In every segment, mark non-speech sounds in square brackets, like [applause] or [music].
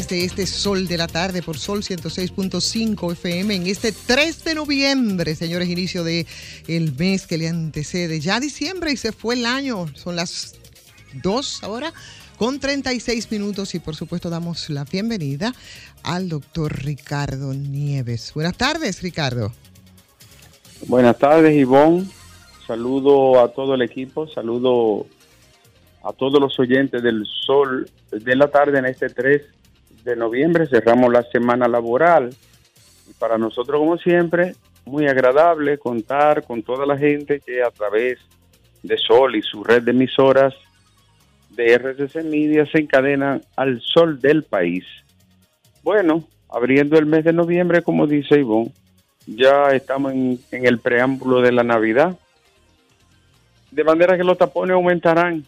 Desde este sol de la tarde por Sol 106.5 FM en este 3 de noviembre, señores, inicio de el mes que le antecede. Ya diciembre y se fue el año. Son las 2 ahora con 36 minutos y por supuesto damos la bienvenida al doctor Ricardo Nieves. Buenas tardes, Ricardo. Buenas tardes, Ivonne. Saludo a todo el equipo, saludo a todos los oyentes del Sol de la tarde en este 3 de noviembre. Cerramos la semana laboral y para nosotros, como siempre, muy agradable contar con toda la gente que a través de Sol y su red de emisoras de RCC Media se encadenan al sol del país. Bueno, abriendo el mes de noviembre, como dice Ivonne, ya estamos en, en el preámbulo de la Navidad. De manera que los tapones aumentarán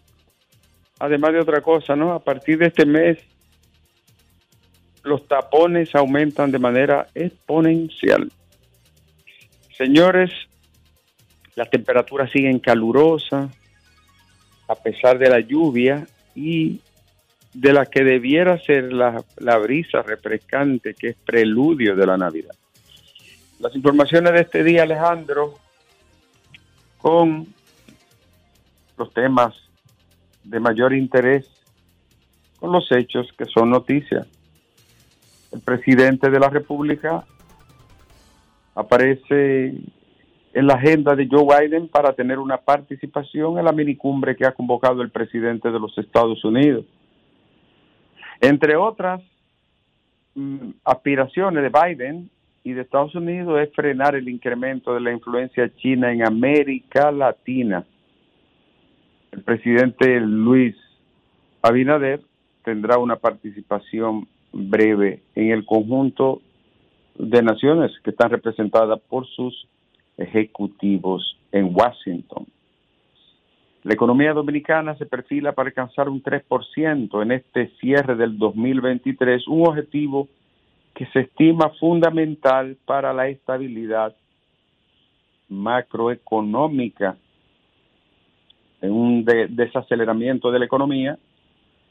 además de otra cosa, ¿no? A partir de este mes, los tapones aumentan de manera exponencial. Señores, las temperaturas siguen calurosas, a pesar de la lluvia y de la que debiera ser la, la brisa refrescante que es preludio de la Navidad. Las informaciones de este día, Alejandro, con los temas de mayor interés con los hechos que son noticias. El presidente de la República aparece en la agenda de Joe Biden para tener una participación en la minicumbre que ha convocado el presidente de los Estados Unidos. Entre otras mm, aspiraciones de Biden y de Estados Unidos es frenar el incremento de la influencia china en América Latina el presidente Luis Abinader tendrá una participación breve en el conjunto de naciones que están representadas por sus ejecutivos en Washington. La economía dominicana se perfila para alcanzar un 3% en este cierre del 2023, un objetivo que se estima fundamental para la estabilidad macroeconómica en un desaceleramiento de la economía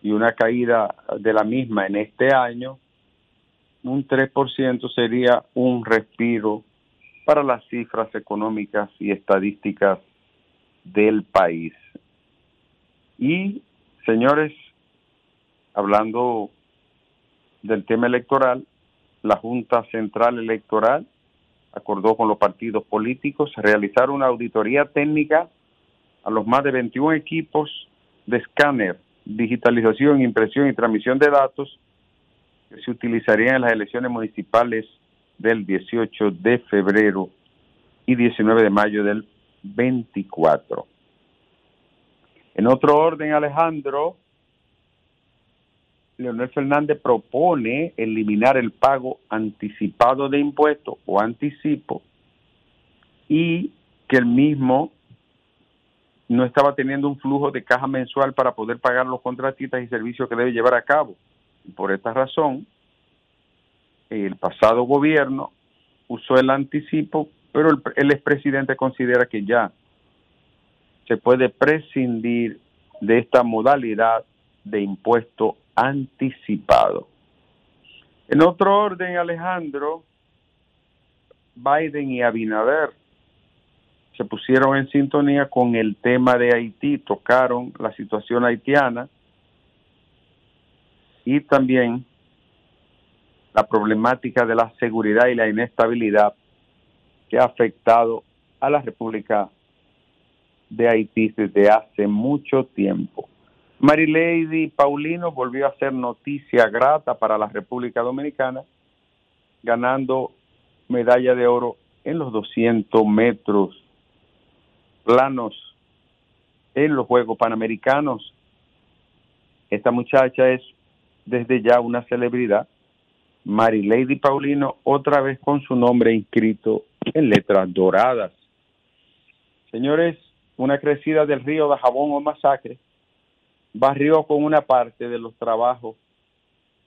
y una caída de la misma en este año, un 3% sería un respiro para las cifras económicas y estadísticas del país. Y, señores, hablando del tema electoral, la Junta Central Electoral acordó con los partidos políticos realizar una auditoría técnica a los más de 21 equipos de escáner, digitalización, impresión y transmisión de datos que se utilizarían en las elecciones municipales del 18 de febrero y 19 de mayo del 24. En otro orden, Alejandro, Leonel Fernández propone eliminar el pago anticipado de impuestos o anticipo y que el mismo no estaba teniendo un flujo de caja mensual para poder pagar los contratistas y servicios que debe llevar a cabo. Por esta razón, el pasado gobierno usó el anticipo, pero el, el expresidente considera que ya se puede prescindir de esta modalidad de impuesto anticipado. En otro orden, Alejandro, Biden y Abinader se pusieron en sintonía con el tema de Haití, tocaron la situación haitiana y también la problemática de la seguridad y la inestabilidad que ha afectado a la República de Haití desde hace mucho tiempo. Marilady Paulino volvió a ser noticia grata para la República Dominicana, ganando medalla de oro en los 200 metros planos en los Juegos Panamericanos. Esta muchacha es desde ya una celebridad. Mary Lady Paulino, otra vez con su nombre inscrito en letras doradas. Señores, una crecida del río de Jabón o Masacre barrió con una parte de los trabajos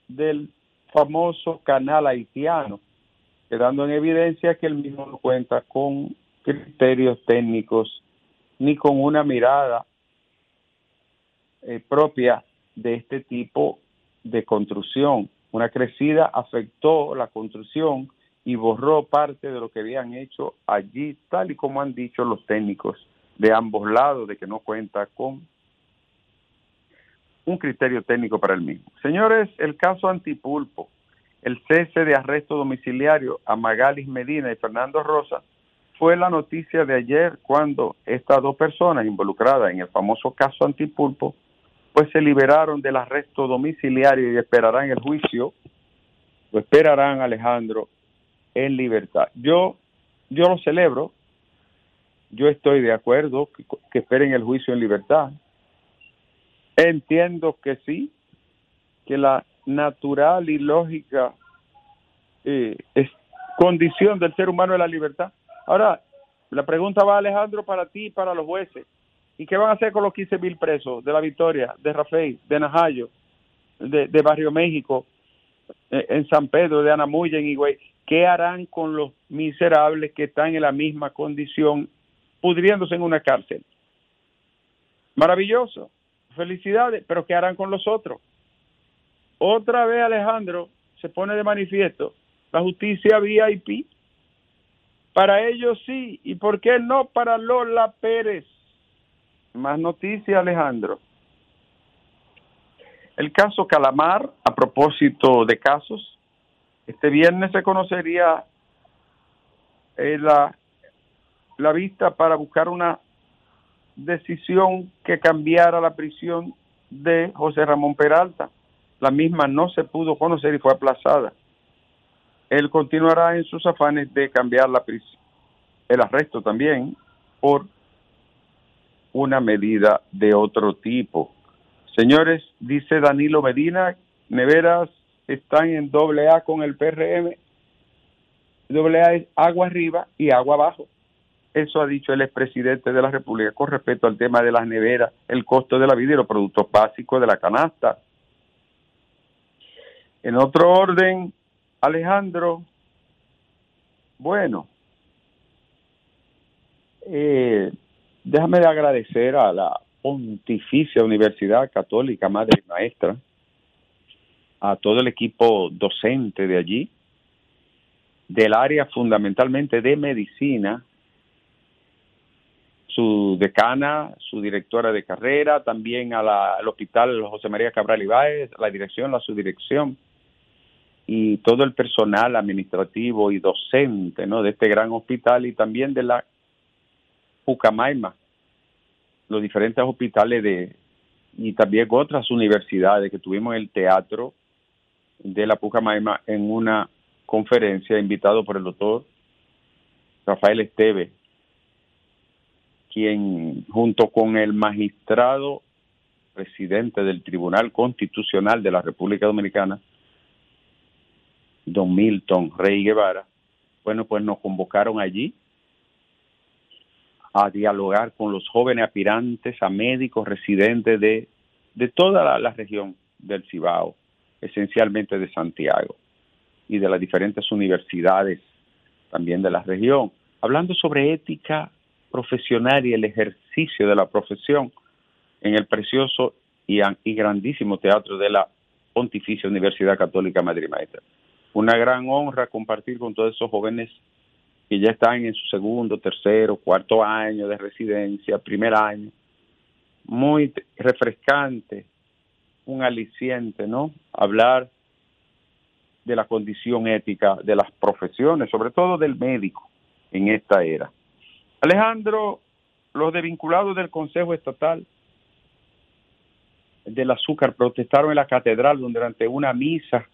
del famoso canal haitiano quedando en evidencia que el mismo cuenta con criterios técnicos ni con una mirada eh, propia de este tipo de construcción. Una crecida afectó la construcción y borró parte de lo que habían hecho allí, tal y como han dicho los técnicos de ambos lados, de que no cuenta con un criterio técnico para el mismo. Señores, el caso Antipulpo, el cese de arresto domiciliario a Magalis Medina y Fernando Rosa, fue la noticia de ayer cuando estas dos personas involucradas en el famoso caso Antipulpo, pues se liberaron del arresto domiciliario y esperarán el juicio, o esperarán Alejandro en libertad. Yo, yo lo celebro, yo estoy de acuerdo que, esperen el juicio en libertad. Entiendo que sí, que la natural y lógica eh, es condición del ser humano es la libertad. Ahora, la pregunta va, Alejandro, para ti y para los jueces. ¿Y qué van a hacer con los 15 mil presos de la Victoria, de Rafael, de Najayo, de, Barrio México, eh, en San Pedro, de Anamuya, en Higüey? ¿Qué harán con los miserables que están en la misma condición, pudriéndose en una cárcel? Maravilloso, felicidades, pero ¿qué harán con los otros? Otra vez, Alejandro, se pone de manifiesto la justicia VIP. Para ellos sí, ¿y por qué no para Lola Pérez? Más noticias, Alejandro. El caso Calamar, a propósito de casos, este viernes se conocería eh, la, la vista para buscar una decisión que cambiara la prisión de José Ramón Peralta. La misma no se pudo conocer y fue aplazada. Él continuará en sus afanes de cambiar la prisión, el arresto también por una medida de otro tipo. Señores, dice Danilo Medina, neveras están en doble A con el PRM. Doble A es agua arriba y agua abajo. Eso ha dicho el expresidente de la República con respecto al tema de las neveras, el costo de la vida y los productos básicos de la canasta. En otro orden, Alejandro, bueno, eh, déjame de agradecer a la Pontificia Universidad Católica Madre y Maestra, a todo el equipo docente de allí, del área fundamentalmente de medicina, su decana, su directora de carrera, también al hospital José María Cabral Ibáez, la dirección, la subdirección y todo el personal administrativo y docente ¿no? de este gran hospital y también de la Pucamaima, los diferentes hospitales de y también otras universidades que tuvimos el teatro de la Pucamaima en una conferencia invitado por el doctor Rafael Esteve, quien junto con el magistrado presidente del Tribunal Constitucional de la República Dominicana, don Milton Rey Guevara, bueno, pues nos convocaron allí a dialogar con los jóvenes aspirantes a médicos residentes de, de toda la, región del Cibao esencialmente de Santiago y de las diferentes universidades también de la región, hablando sobre ética profesional y el ejercicio de la profesión en el precioso y, grandísimo teatro de la Pontificia Universidad Católica Madrid Maestra. Una gran honra compartir con todos esos jóvenes que ya están en su segundo, tercero, cuarto año de residencia, primer año. Muy refrescante un aliciente, ¿no? Hablar de la condición ética de las profesiones, sobre todo del médico en esta era. Alejandro, los desvinculados del Consejo Estatal del Azúcar protestaron en la catedral durante una misa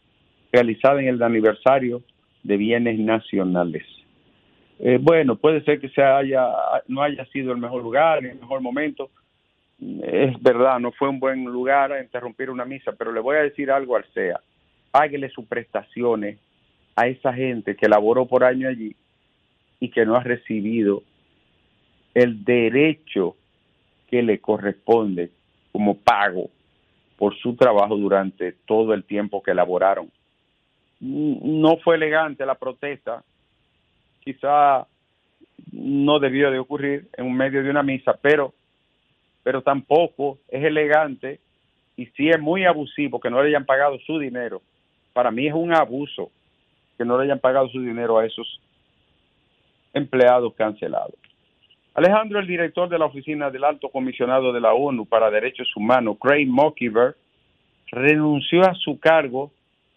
realizada en el aniversario de bienes nacionales. Eh, bueno, puede ser que no haya sido el mejor lugar, el mejor momento, es verdad, no fue un buen lugar a interrumpir una misa, pero le voy a decir algo al SEA. Páguele sus prestaciones a esa gente que laboró por año allí y que no ha recibido el derecho que le corresponde como pago por su trabajo durante todo el tiempo que laboraron. No fue elegante la protesta, quizá no debió de ocurrir en medio de una misa, pero, pero tampoco es elegante y sí es muy abusivo que no le hayan pagado su dinero. Para mí es un abuso que no le hayan pagado su dinero a esos empleados cancelados. Alejandro, el director de la oficina del Alto Comisionado de la ONU para Derechos Humanos, Craig Mockiver, renunció a su cargo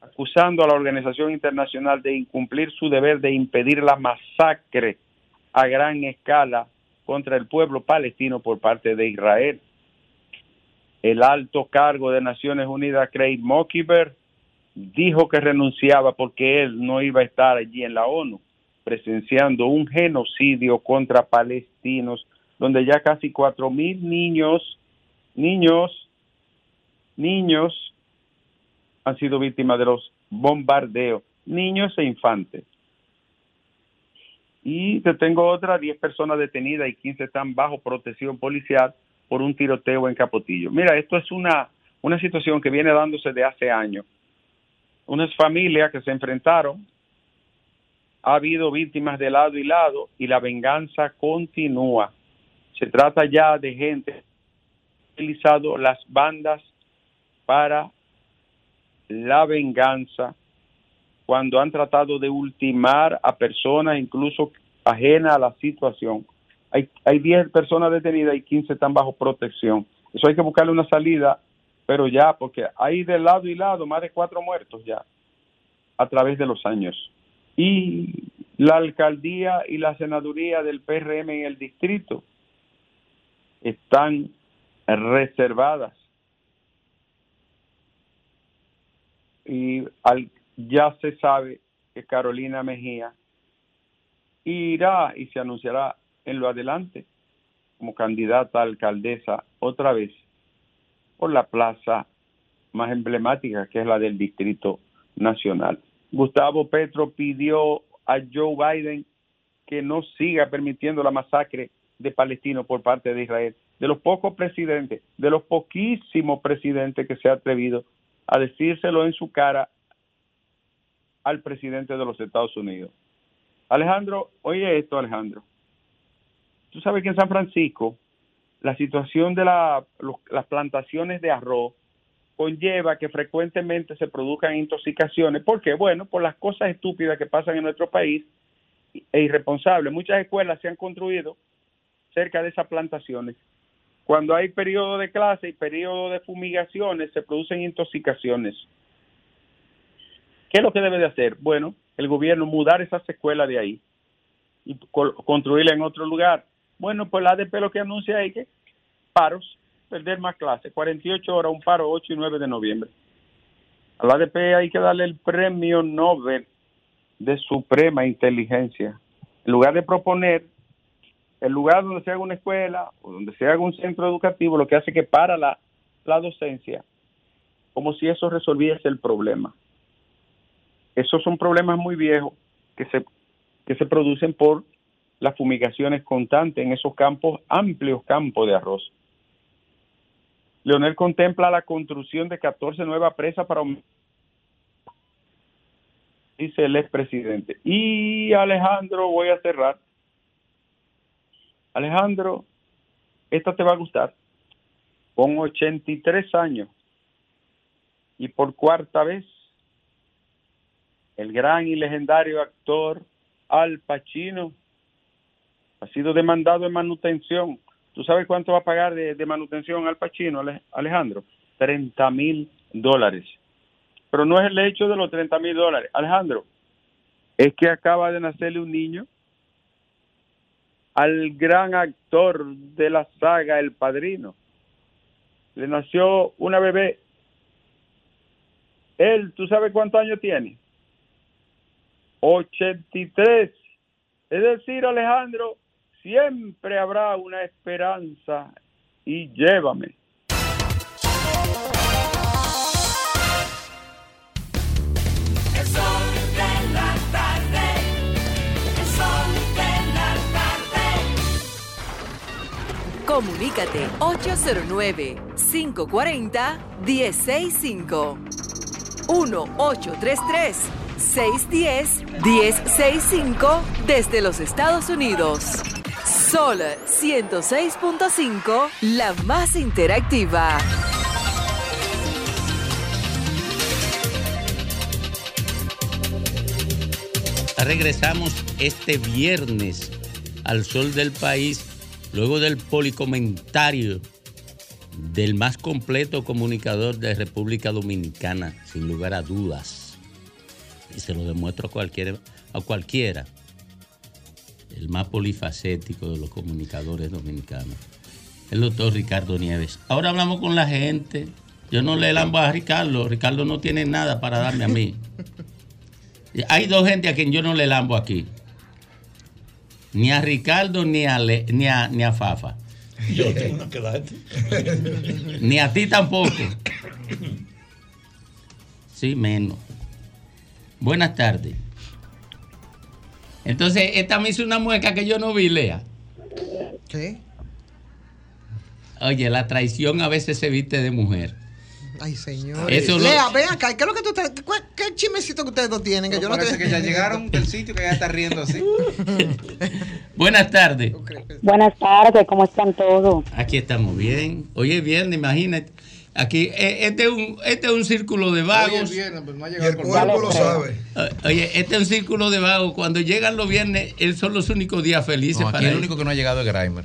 acusando a la organización internacional de incumplir su deber de impedir la masacre a gran escala contra el pueblo palestino por parte de Israel. El alto cargo de Naciones Unidas, Craig Mockiver, dijo que renunciaba porque él no iba a estar allí en la ONU presenciando un genocidio contra palestinos, donde ya casi cuatro mil niños, niños, niños han sido víctimas de los bombardeos, niños e infantes. Y te tengo otra, 10 personas detenidas y 15 están bajo protección policial por un tiroteo en Capotillo. Mira, esto es una, una situación que viene dándose de hace años. Unas familias que se enfrentaron ha habido víctimas de lado y lado y la venganza continúa. Se trata ya de gente que ha utilizado las bandas para la venganza cuando han tratado de ultimar a personas incluso ajenas a la situación. Hay, hay 10 personas detenidas y 15 están bajo protección. Eso hay que buscarle una salida, pero ya, porque hay de lado y lado más de cuatro muertos ya a través de los años y la alcaldía y la senaduría del PRM en el distrito están reservadas. Y ya se sabe que Carolina Mejía irá y se anunciará en lo adelante como candidata a alcaldesa otra vez por la plaza más emblemática que es la del Distrito Nacional. Gustavo Petro pidió a Joe Biden que no siga permitiendo la masacre de palestinos por parte de Israel. De los pocos presidentes, de los poquísimos presidentes que se ha atrevido a decírselo en su cara al presidente de los Estados Unidos. Alejandro, oye esto, Alejandro. Tú sabes que en San Francisco la situación de las plantaciones de arroz conlleva que frecuentemente se produzcan intoxicaciones. ¿Por qué? Bueno, por las cosas estúpidas que pasan en nuestro país e irresponsables. Muchas escuelas se han construido cerca de esas plantaciones. Cuando hay periodo de clase y periodo de fumigaciones, se producen intoxicaciones. ¿Qué es lo que debe de hacer? Bueno, el gobierno mudar esas escuelas de ahí y construirla en otro lugar. Bueno, pues la ADP lo que anuncia es que paros perder más clases. 48 horas, un paro 8 y 9 de noviembre. A la ADP hay que darle el premio Nobel de Suprema Inteligencia. En lugar de proponer el lugar donde se haga una escuela o donde se haga un centro educativo, lo que hace que para la, la docencia, como si eso resolviese el problema. Esos son problemas muy viejos que se, que se producen por las fumigaciones constantes en esos campos, amplios campos de arroz. Leonel contempla la construcción de 14 nuevas presas para dice el expresidente. Y Alejandro, voy a cerrar. Alejandro, esta te va a gustar. Con 83 años y por cuarta vez, el gran y legendario actor Al Pacino ha sido demandado en manutención ¿Tú sabes cuánto va a pagar de, manutención al Pachino, Alejandro? 30 mil dólares. Pero no es el hecho de los 30 mil dólares. Alejandro, es que acaba de nacerle un niño al gran actor de la saga El Padrino. Le nació una bebé. Él, ¿tú sabes cuántos años tiene? 83. Es decir, Alejandro, siempre habrá una esperanza y llévame. Comunícate 809 540 165 1833 610-1065 desde los Estados Unidos. Sol 106.5, la más interactiva. Regresamos este viernes al sol del país, luego del policomentario del más completo comunicador de República Dominicana, sin lugar a dudas. Y se lo demuestro a cualquiera, a cualquiera. El más polifacético de los comunicadores dominicanos. El doctor Ricardo Nieves. Ahora hablamos con la gente. Yo no le lambo a Ricardo. Ricardo no tiene nada para darme a mí. [laughs] Hay dos gente a quien yo no le lambo aquí. Ni a Ricardo ni a, Le- ni a, ni a Fafa. Yo tengo una que darte. [laughs] Ni a ti tampoco. Sí, menos. Buenas tardes. Entonces, esta me hizo una mueca que yo no vi, Lea. ¿Qué? Oye, la traición a veces se viste de mujer. Ay, señor. Eso lo- Lea, ven acá. ¿Qué es lo que tú te- cuál- ¿Qué chismecito que ustedes dos tienen? Que yo no Parece te- que ya llegaron [laughs] del sitio que ya está riendo así. [laughs] Buenas tardes. Buenas tardes, ¿cómo están todos? Aquí estamos bien. Hoy es viernes, imagínate. Aquí, eh, este es un, este es un círculo de vagos. Hoy es viernes, pero no ha Y llegado el el cuerpo lo sabe. Eh, Oye, este es un círculo de vagos. Cuando llegan los viernes, esos son los únicos días felices No, para aquí el ellos. único que no ha llegado es Grimer.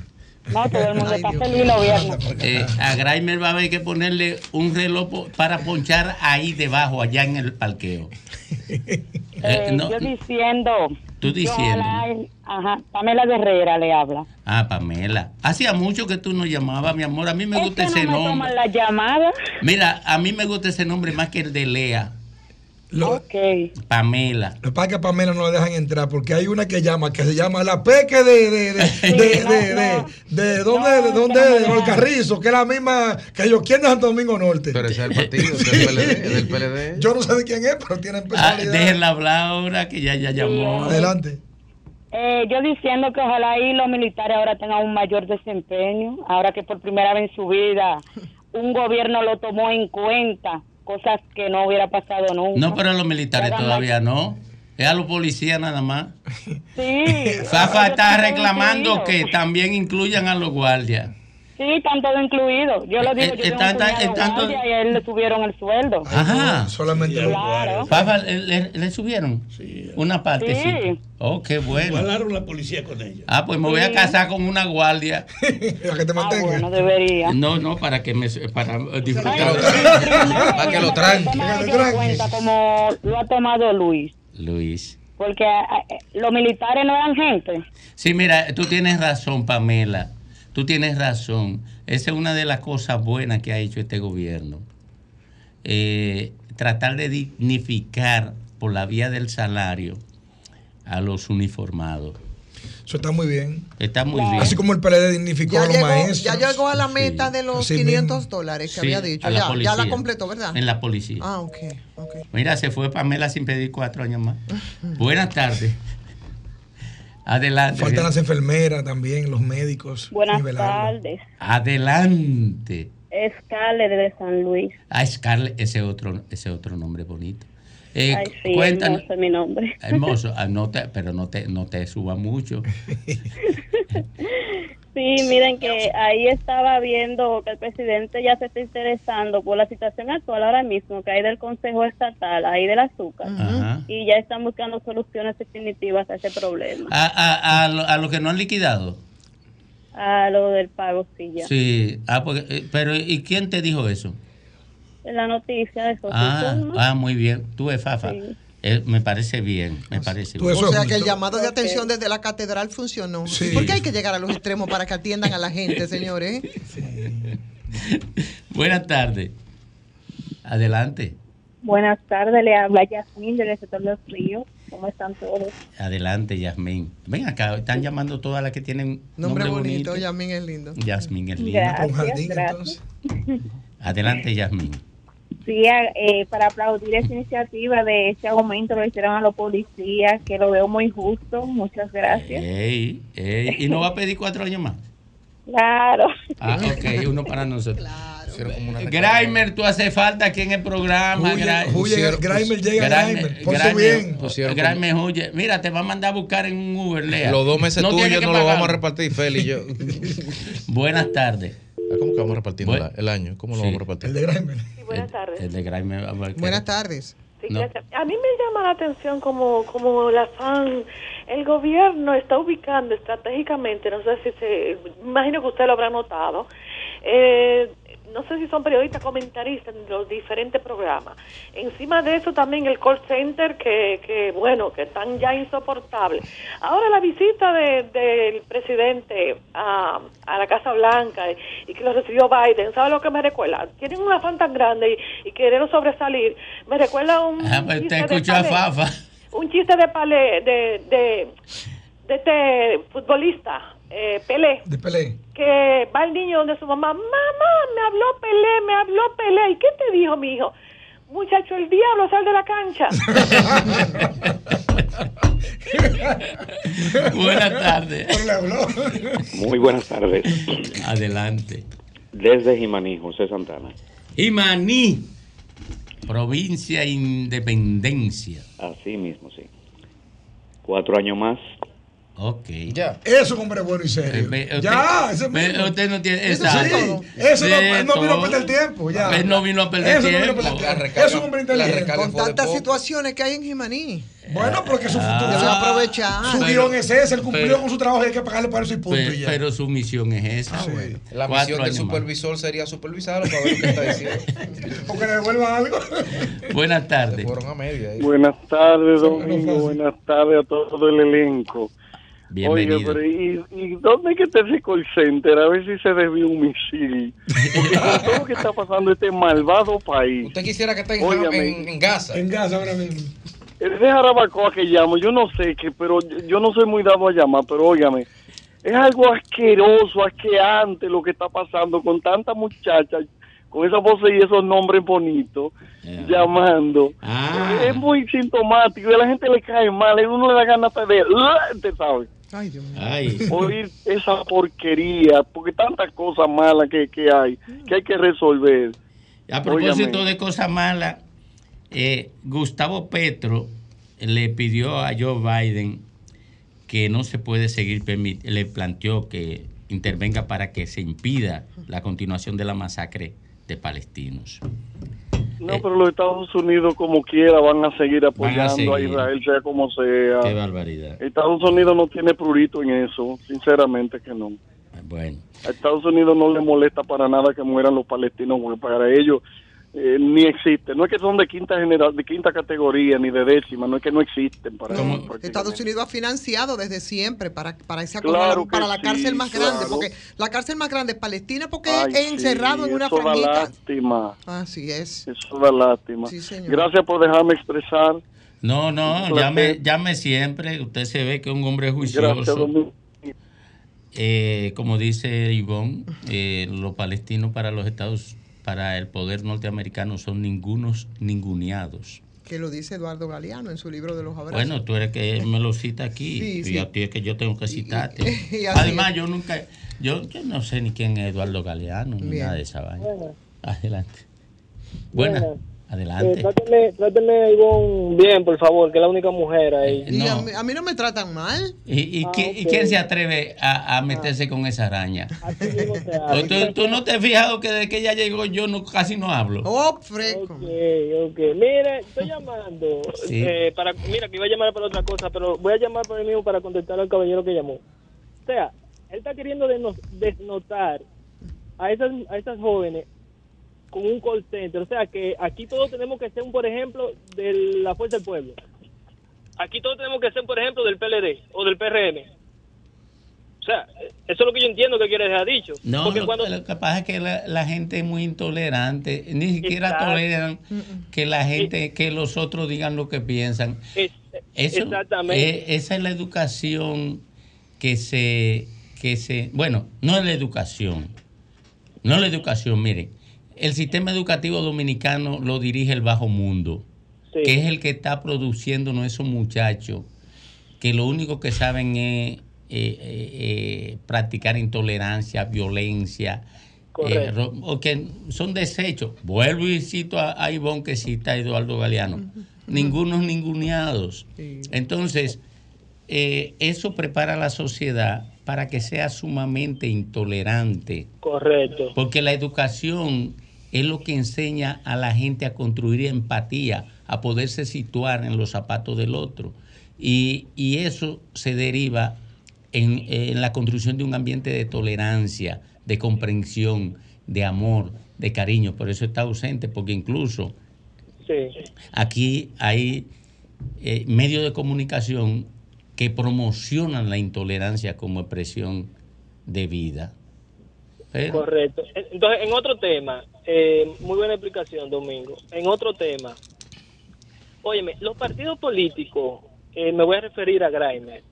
No, todo el mundo Ay, está Dios feliz los viernes. Eh, a Graimer va a haber que ponerle un reloj para ponchar ahí debajo, allá en el parqueo. [laughs] Eh, Eh, no, yo diciendo. Tú diciendo. ojalá- Ajá, Pamela de Herrera le habla. ah, Pamela. Hacía mucho que tú nos llamabas, mi amor. A mí me Es gusta que ese no me nombre. toman la llamada. Mira, a mí me gusta ese nombre más que el de Lea. Lo, Ok. Pamela. lo que pasa es que a Pamela no la dejan entrar porque hay una que llama, que se llama la peque de, de, de, [laughs] de, Sí, de, no, de, no. de, dónde, No, de dónde, de los dejan. Carrizos, que es la misma que yo, ¿quién de Santo Domingo Norte? Pero ese es el partido, es del PLD. es del PLD. [laughs] Yo no sé de quién es, pero tiene Ah, personalidad. déjenla hablar ahora que ya, ya llamó. Adelante. Eh, yo diciendo que ojalá y los militares ahora tengan un mayor desempeño, ahora que por primera vez en su vida un gobierno lo tomó en cuenta, cosas que no hubiera pasado nunca. No, pero a los militares todavía no. Es a los policías nada más. Sí. [laughs] Fafa está reclamando que también incluyan a los guardias. Sí, están todo incluido. Yo le digo, Eh, yo eh, tengo está- un está- está- guardia y a él le subieron el sueldo. Ajá. Solamente lo- Claro. Fafa, ¿le, le- le subieron? Sí. Una parte, sí. Sí. Oh, qué bueno. Igualaron la policía con ella. Ah, pues me voy a Sí. casar con una guardia. [laughs] la que te Ah, mantenga. bueno, debería. No, no, para que me para eh, disfrutar. [laughs] Para que lo tranque. Toma Que lo cuenta como lo ha tomado Luis. Luis. Porque ah, eh, los militares no eran gente. Sí, mira, tú tienes razón, Pamela. Tú tienes razón. Esa es una de las cosas buenas que ha hecho este gobierno. Eh, tratar de dignificar por la vía del salario a los uniformados. Eso está muy bien. Está muy bien. Así como el PLD dignificó Ya a los llegó, maestros. ya llegó a la Sí. meta de los Así 500 mismo. dólares que Sí, había dicho. a la Ya, ya la completó, ¿verdad? En la policía. Ah, ok, ok. Mira, se fue Pamela sin pedir cuatro años más. Buenas tardes. Adelante. Faltan las enfermeras también, los médicos. Buenas nivelarlo. tardes. Adelante. Es Cale de San Luis. Ah, Scarlett, ese otro, ese otro nombre bonito. Eh, Ay, sí, cuéntanos. hermoso es mi nombre. [laughs] Hermoso, ah, no te- pero no te, no te suba mucho. [laughs] Sí, miren que ahí estaba viendo que el presidente ya se está interesando por la situación actual ahora mismo que hay del Consejo Estatal, ahí del azúcar, Ajá. y ya están buscando soluciones definitivas a ese problema, A, a, a, lo- a los que no han liquidado. a lo del pago, sí, ya. Sí. Ah, porque, eh, pero ¿y quién te dijo eso? La noticia de esos Ah, ah, muy bien. Tú ves, Fafa. Sí. Eh, me parece bien, me parece bien. eso O sea que el llamado de atención desde la catedral funcionó. Sí. ¿Por qué hay que llegar a los extremos para que atiendan a la gente, [laughs] señores? Buenas tardes. Adelante, Buenas tardes, le habla Yasmín del sector de los ríos. ¿Cómo están todos? adelante, Yasmín. Ven acá, están llamando todas las que tienen Nombre, nombre, bonito, Yamín es lindo. Yasmín es jardín, gracias. entonces. Adelante, Yasmín. Sí, eh, para aplaudir esa iniciativa de ese aumento le hicieron a los policías, que lo veo muy justo. Muchas gracias. Ey, ey, ¿Y no va a pedir cuatro años más? Claro. Ah, ok, uno para nosotros. Claro. Grimer, tú haces falta aquí en el programa. Huye, Grimer llega, Grimer, ponte bien. Grimer huye. Mira, te va a mandar a buscar en un Uber, Lea. Los dos meses No tuyos no los vamos a repartir, Feli y yo. [laughs] Buenas tardes. Ah, ¿Cómo que vamos a repartir Bueno. el año? ¿Cómo lo Sí. vamos a repartir? El de Grimer. buenas tardes. El de ver, ¿qué? Buenas tardes. Sí, No. A mí me llama la atención como, como la FAN, el gobierno está ubicando estratégicamente, no sé si se, imagino que usted lo habrá notado, eh, no sé si son periodistas comentaristas en los diferentes programas. Encima de eso también el call center que, que bueno, que están ya insoportables. Ahora la visita de- del presidente a, a la Casa Blanca y, y que lo recibió Biden, ¿sabe lo que me recuerda? Tienen un afán tan grande y, y querer sobresalir. Me recuerda un Ah, pues te de a. Fafa. Un chiste de Palé, de, de, de este futbolista, eh, Pelé De Pelé. que va el niño donde su mamá, mamá, me habló Pelé, me habló Pelé. ¿Y qué te dijo, mi hijo? Muchacho, el diablo sal de la cancha. [laughs] Buenas tardes. Pero le habló. Muy buenas tardes. Adelante. Desde Jimaní, José Santana. Imaní, provincia Independencia. Así mismo, sí. Cuatro años más. Ok. Ya. Eso es un hombre bueno y serio. Usted- ya, ese mismo. usted no tiene. Exacto. sí, eso no, no vino a perder tiempo. Ya. Él no vino a perder Eso no vino a tiempo. perder La tiempo. recarga- Es un hombre inteligente. Con tantas situaciones que hay en Jimaní. Bueno, porque su Ah. futuro. Debe aprovechar. Su Pero- guion es ese, él cumplió pero- con su trabajo y hay que pagarle para eso y punto. Pe- y ya. pero su misión es esa. Bueno. La Cuatro misión del años más. supervisor sería supervisarlo para ver lo que está diciendo. [laughs] Porque le devuelvan algo. Buenas Se tardes. a. Buenas tardes, Domingo. Domingo. Buenas tardes a todo el elenco. Bienvenido. Oye, pero ¿y, y dónde es que está ese call center? A ver si se desvió un misil. Porque con [laughs] todo lo que está pasando este malvado país. Usted quisiera que esté en, en, en Gaza. En Gaza ahora mismo. Ese Jarabacoa que llamo, yo no sé qué, pero yo- yo no soy muy dado a llamar, pero óigame, es algo asqueroso, asqueante lo que está pasando con tantas muchachas, con esas voces y esos nombres bonitos, llamando. Ah. Es muy sintomático y a la gente le cae mal, a uno le da ganas de... ¿Te sabes? Ay, Dios mío. Ay. [laughs] oír esa porquería, porque tantas cosas malas que, que hay, que hay que resolver. A propósito de cosas malas, eh, Gustavo Petro le pidió a Joe Biden que no se puede seguir le planteó que intervenga para que se impida la continuación de la masacre de palestinos. No, Eh. pero los Estados Unidos como quiera van a seguir apoyando a, seguir. Israel, sea como sea. Qué barbaridad. Estados Unidos no tiene prurito en eso, sinceramente que no. Bueno, A Estados Unidos no le molesta para nada que mueran los palestinos, porque para ellos eh, ni existen. No es que son de quinta genera de quinta categoría ni de décima, no es que no existen para. Estados. Unidos ha financiado desde siempre para, para, esa Claro para la sí, cárcel más grande, porque la cárcel más grande es Palestina porque Ay, es encerrado sí, en una eso da franjita. lástima. Así es. Eso da lástima. Sí, señor. Gracias por dejarme expresar. no, no, llame, llame siempre. Usted se ve que es un hombre juicioso. Eh, como dice Ivonne, eh, los palestinos para los Estados, para el poder norteamericano son ningunos ninguneados. Que lo dice Eduardo Galeano en su libro de los abrazos. Bueno, tú eres que me lo cita aquí Sí, y sí. a ti es que yo tengo que citarte. [laughs] y Además, es. yo nunca, yo, yo no sé ni quién es Eduardo Galeano ni Bien. nada de esa vaina. Bueno. Adelante. Buena, Bueno. Adelante. Eh, tráteme, tráteme a Ivonne bien, por favor, que es la única mujer ahí. Y a, no. mí, a mí no me tratan mal. ¿Y, y Ah, quién, y quién se atreve a, a meterse con esa araña? Así mismo se ¿O hace. ¿Tú, tú no te has fijado que desde que ella llegó yo no, casi no hablo? Oh, fresco. Ok, ok. Mire, estoy llamando. Sí. eh, para, mira, que iba a llamar para otra cosa, pero voy a llamar por el mismo para contestar al caballero que llamó. O sea, él está queriendo desnotar a esas, a esas jóvenes con un call center. O sea, que aquí todos tenemos que ser, un, por ejemplo, de la Fuerza del Pueblo. Aquí todos tenemos que ser, por ejemplo, del PLD o del PRM. O sea, eso es lo que yo entiendo que quiere dejar dicho. No, Porque lo, cuando... lo que pasa es que la, la gente es muy intolerante, ni siquiera Exacto. toleran que la gente, que los otros digan lo que piensan. Es- Eso, exactamente. esa es la educación que se, que se, bueno, no es la educación, no es la educación, miren, el sistema educativo dominicano lo dirige el bajo mundo, Sí. que es el que está produciendo esos muchachos que lo único que saben es eh, eh, eh, practicar intolerancia, violencia, eh, o que son desechos. Vuelvo y cito a, a Ivonne que cita a Eduardo Galeano. Ningunos ninguneados. Entonces, eh, eso prepara a la sociedad para que sea sumamente intolerante. Correcto. Porque la educación es lo que enseña a la gente a construir empatía, a poderse situar en los zapatos del otro. Y, y eso se deriva en, en la construcción de un ambiente de tolerancia, de comprensión, de amor, de cariño. Por eso está ausente, porque incluso Sí. aquí hay eh, medios de comunicación que promocionan la intolerancia como expresión de vida. Pero- Correcto. Entonces, en otro tema, eh, muy buena explicación, Domingo. En otro tema, óyeme, los partidos políticos, eh, me voy a referir a Graimer.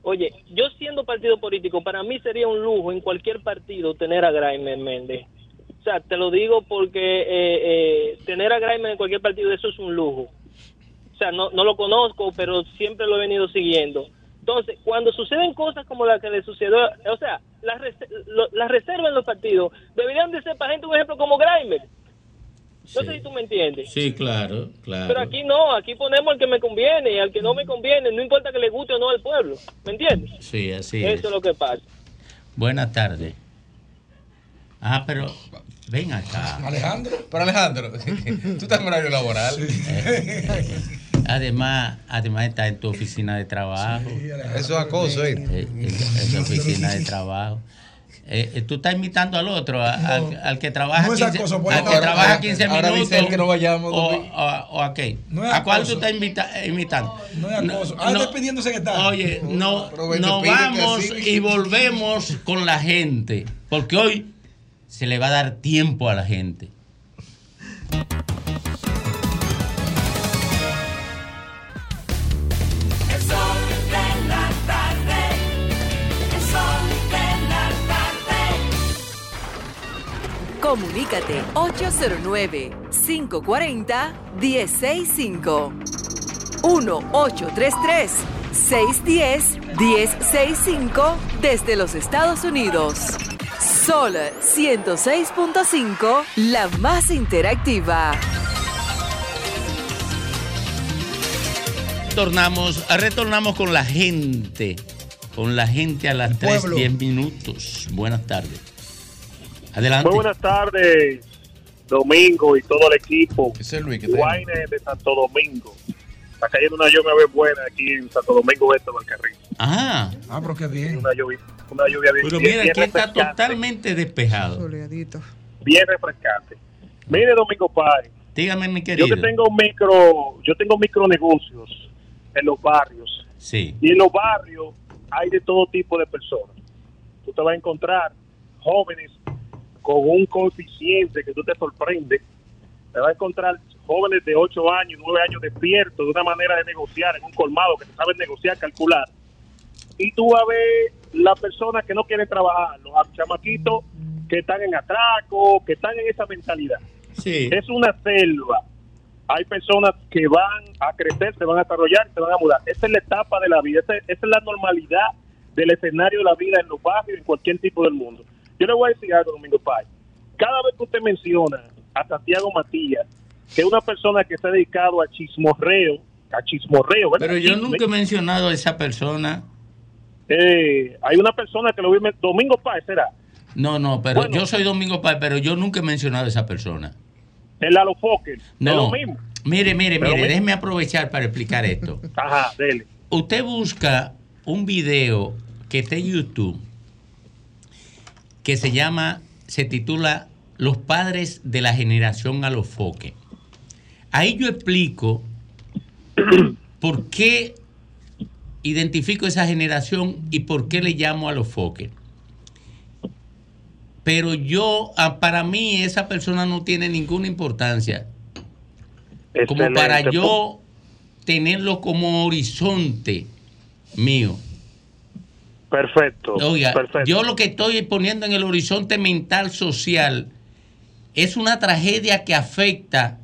Oye, yo siendo partido político, para mí sería un lujo en cualquier partido tener a Graimer Méndez. O sea, te lo digo porque eh, eh, tener a Graimer en cualquier partido, eso es un lujo. O sea, no, no lo conozco, pero siempre lo he venido siguiendo. Entonces, cuando suceden cosas como la que le sucedió, o sea, las las reservas en los partidos deberían de ser para gente, un ejemplo como Grimer. No sé si tú me entiendes. Sí, claro, claro. Pero aquí no, aquí ponemos al que me conviene y al que no me conviene, no importa que le guste o no al pueblo. ¿Me entiendes? Sí, así Eso es. es lo que pasa. Buenas tardes. Ah, pero ven acá. Alejandro. Pero Alejandro, [laughs] tú estás en horario laboral. [laughs] Además, además está en tu oficina de trabajo. Eso es acoso, ¿eh? En, en tu oficina de trabajo. Eh, eh, tú estás invitando al otro, a- al, al que trabaja No es 15, acoso, pues, al que ahora- trabaja 15 ahora minutos. dice que no vayamos, o, o- o a qué? No es ¿A cuál tú estás invita- invitando? No es acoso. Ah, despidiéndose que está. Oye, no, que vamos y volvemos con la gente, porque hoy se le va a dar tiempo a la gente. Comunícate 809-540-1065. 1-833-610-1065 desde los Estados Unidos. Sol 106.5, la más interactiva. Retornamos, retornamos con la gente, con la gente a las 3, pueblo. 10 minutos. Buenas tardes. Adelante. Muy buenas tardes, Domingo y todo el equipo. Ese es Luis que Guayne de Santo Domingo. Está cayendo una lluvia bien buena aquí en Santo Domingo Este Valcarril. Ah, Ah, pero qué bien. Una lluvia, una lluvia bien, pero mira, bien aquí está totalmente despejado. Soleadito. bien refrescante. Mire, Domingo Pai, Dígame, mi yo querido. que tengo micro, yo tengo micronegocios en los barrios. Sí. Y en los barrios hay de todo tipo de personas. Tú te vas a encontrar jóvenes con un coeficiente que tú te sorprende. Te vas a encontrar jóvenes de 8 años, 9 años despiertos de una manera de negociar en un colmado que saben negociar, calcular. Y tú vas a ver las personas que no quieren trabajar, los chamaquitos que están en atraco, que están en esa mentalidad. Sí. Es una selva. Hay personas que van a crecer, se van a desarrollar, se van a mudar. Esa es la etapa de la vida, esa, esa es la normalidad del escenario de la vida en los barrios, en cualquier tipo del mundo. Yo le voy a decir algo, Domingo Paz. Cada vez que usted menciona a Santiago Matías, que es una persona que se ha dedicado a chismorreo, a chismorreo, ¿verdad? Pero yo nunca he mencionado a esa persona. Eh, hay una persona que lo vive, Domingo Paz, será, No, no, pero Bueno. yo soy Domingo Paz, pero yo nunca he mencionado a esa persona. el Lalo Fokker, es No. lo mismo. Mire, mire, Pero mire, mi- déjeme aprovechar para explicar esto. Ajá, dele. Usted busca un video que está en YouTube que se llama, se titula Los padres de la generación Alofoque. Ahí yo explico [clears throat] por qué identifico esa generación y por qué le llamo Alofoque. Pero yo, ah, para mí, esa persona no tiene ninguna importancia. Como para yo tenerlo como horizonte mío. Perfecto. Oiga, perfecto. yo lo que estoy poniendo en el horizonte mental social es una tragedia que afecta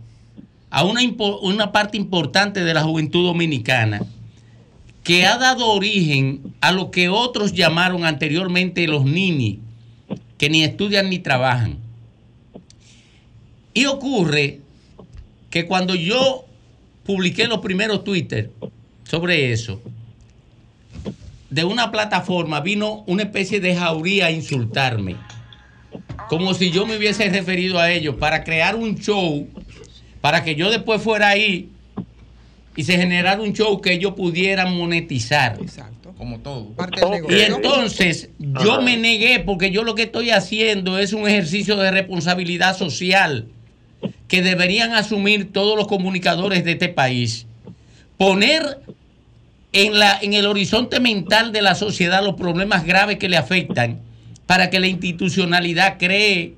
a una, una parte importante de la juventud dominicana que ha dado origen a lo que otros llamaron anteriormente los nini, que ni estudian ni trabajan. Y ocurre que cuando yo publiqué los primeros Twitter sobre eso, de una plataforma vino una especie de jauría a insultarme. Como si yo me hubiese referido a ellos para crear un show, para que yo después fuera ahí y se generara un show que ellos pudieran monetizar. Como todo. Y entonces yo me negué porque yo lo que estoy haciendo es un ejercicio de responsabilidad social que deberían asumir todos los comunicadores de este país. Poner en, la, en el horizonte mental de la sociedad los problemas graves que le afectan para que la institucionalidad cree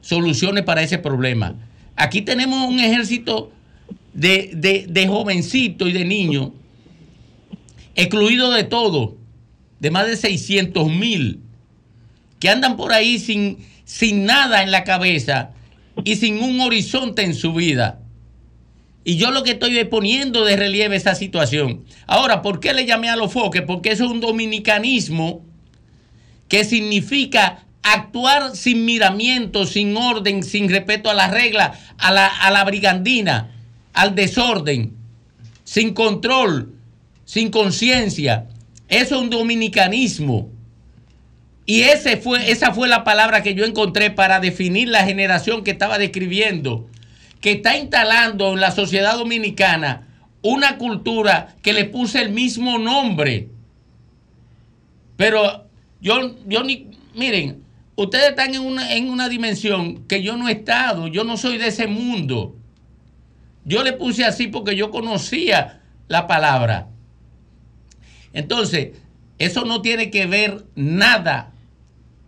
soluciones para ese problema. Aquí tenemos un ejército de, de, jovencitos y de niños excluidos de todo, de más de 600 mil, que andan por ahí sin, sin nada en la cabeza y sin un horizonte en su vida. Y yo lo que estoy poniendo de relieve esa situación. Ahora, ¿por qué le llamé a los foques? Porque eso es un dominicanismo que significa actuar sin miramiento, sin orden, sin respeto a las reglas, a la, brigandina, al desorden, sin control, sin conciencia. Eso es un dominicanismo. Y fue, esa fue la palabra que yo encontré para definir la generación que estaba describiendo, que está instalando en la sociedad dominicana una cultura que le puse el mismo nombre. Pero yo, yo ni, miren, ustedes están en una, en una dimensión que yo no he estado, yo no soy de ese mundo. Yo le puse así porque yo conocía la palabra. Entonces, eso no tiene que ver nada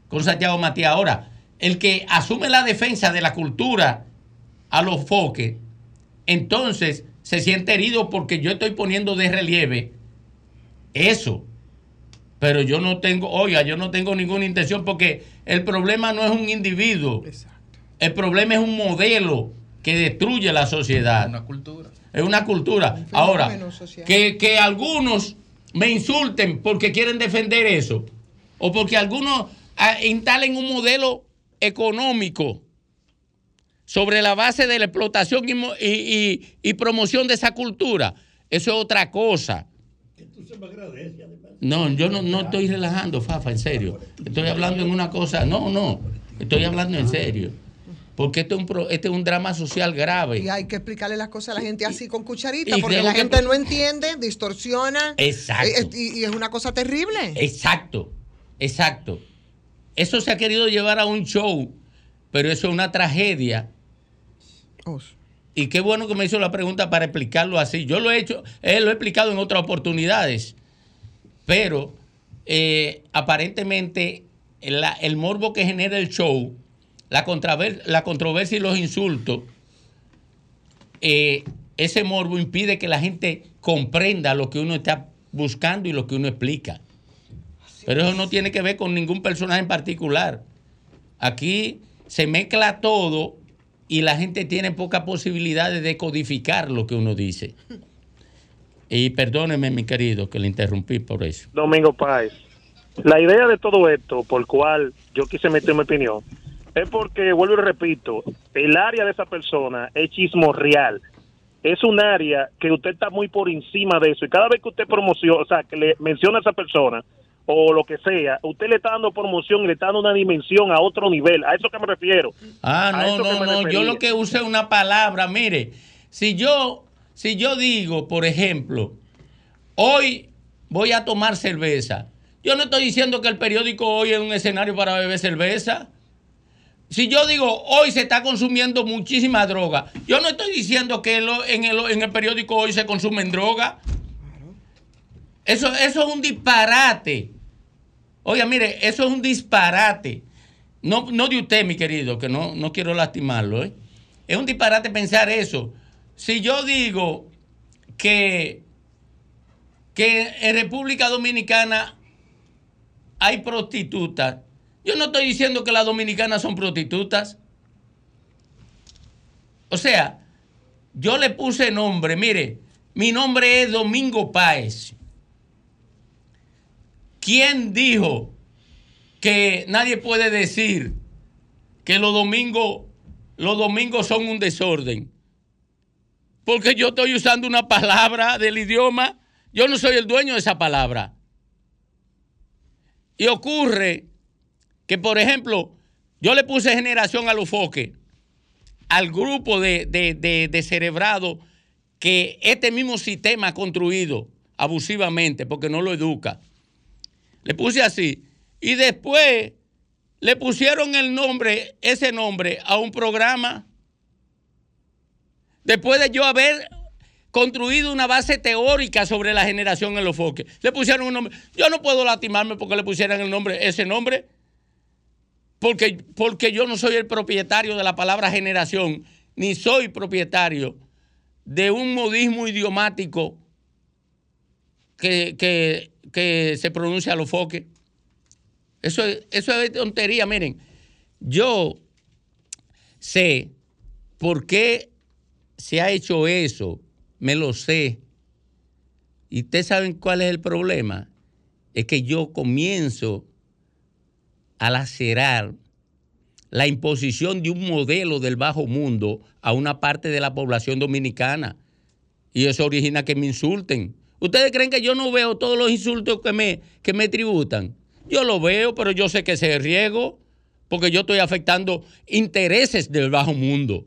con Santiago Matías. Ahora, el que asume la defensa de la cultura a los foques, entonces se siente herido porque yo estoy poniendo de relieve eso. Pero yo no tengo, oiga, yo no tengo ninguna intención porque el problema no es un individuo. El problema es un modelo que destruye la sociedad. Una cultura. Es una cultura. Ahora, que, que algunos me insulten porque quieren defender eso. O porque algunos ah, instalen un modelo económico sobre la base de la explotación y, mo- y- y- y promoción de esa cultura. Eso es otra cosa. No, yo no, no estoy relajando, Fafa, en serio. Estoy hablando en una cosa. No, no. Estoy hablando en serio. Porque este es un, pro- este es un drama social grave. Y hay que explicarle las cosas a la gente así con cucharita, Y porque la que- gente no entiende, distorsiona. Exacto. Eh, Y, y es una cosa terrible. Exacto, exacto. Eso se ha querido llevar a un show, pero eso es una tragedia. Y qué bueno que me hizo la pregunta para explicarlo así. Yo lo he hecho, eh, lo he explicado en otras oportunidades, pero eh, aparentemente el morbo que genera el show, la, contraver- la controversia y los insultos, eh, ese morbo impide que la gente comprenda lo que uno está buscando y lo que uno explica. Pero eso no tiene que ver con ningún personaje en particular. Aquí se mezcla todo y la gente tiene poca posibilidad de decodificar lo que uno dice. Y perdóneme, mi querido, que le interrumpí por eso. Domingo Páez. La idea de todo esto, por cual yo quise meter mi opinión, es porque, vuelvo y repito, el área de esa persona es chismorreal. Es un área que usted está muy por encima de eso. Y cada vez que usted promociona, o sea, que le menciona a esa persona, o lo que sea, usted le está dando promoción y le está dando una dimensión a otro nivel. A eso que me refiero. Ah, A no, no, no. Yo lo que usé una palabra, mire, si yo, si yo digo, por ejemplo, hoy voy a tomar cerveza, yo no estoy diciendo que el periódico hoy es un escenario para beber cerveza. Si yo digo hoy se está consumiendo muchísima droga, yo no estoy diciendo que en, el, en el periódico hoy se consumen droga. Eso, eso es un disparate. Oiga, mire, eso es un disparate. No, no de usted, mi querido, que no, no quiero lastimarlo. ¿eh? Es un disparate pensar eso. Si yo digo que, que en República Dominicana hay prostitutas, yo no estoy diciendo que las dominicanas son prostitutas. O sea, yo le puse nombre, mire, mi nombre es Domingo Páez. ¿Quién dijo que nadie puede decir que los domingos, los domingos son un desorden. Porque yo estoy usando una palabra del idioma, yo no soy el dueño de esa palabra. Y ocurre que, por ejemplo, yo le puse generación a los foques, al grupo de, de, de, de cerebrado que este mismo sistema ha construido abusivamente porque no lo educa. Le puse así. Y después le pusieron el nombre, ese nombre, a un programa. Después de yo haber construido una base teórica sobre la generación en los foques. Le pusieron un nombre. Yo no puedo lastimarme porque le pusieran el nombre, ese nombre. Porque, porque yo no soy el propietario de la palabra generación, ni soy propietario de un modismo idiomático que, que, que se pronuncia a los foques. Eso, es- eso es tontería, miren. Yo sé por qué se ha hecho eso, me lo sé. Y ustedes saben cuál es el problema. Es que yo comienzo a lacerar la imposición de un modelo del bajo mundo a una parte de la población dominicana. Y eso origina que me insulten. ¿Ustedes creen que yo no veo todos los insultos que me, que me tributan? Yo lo veo, pero yo sé que se riego porque yo estoy afectando intereses del bajo mundo.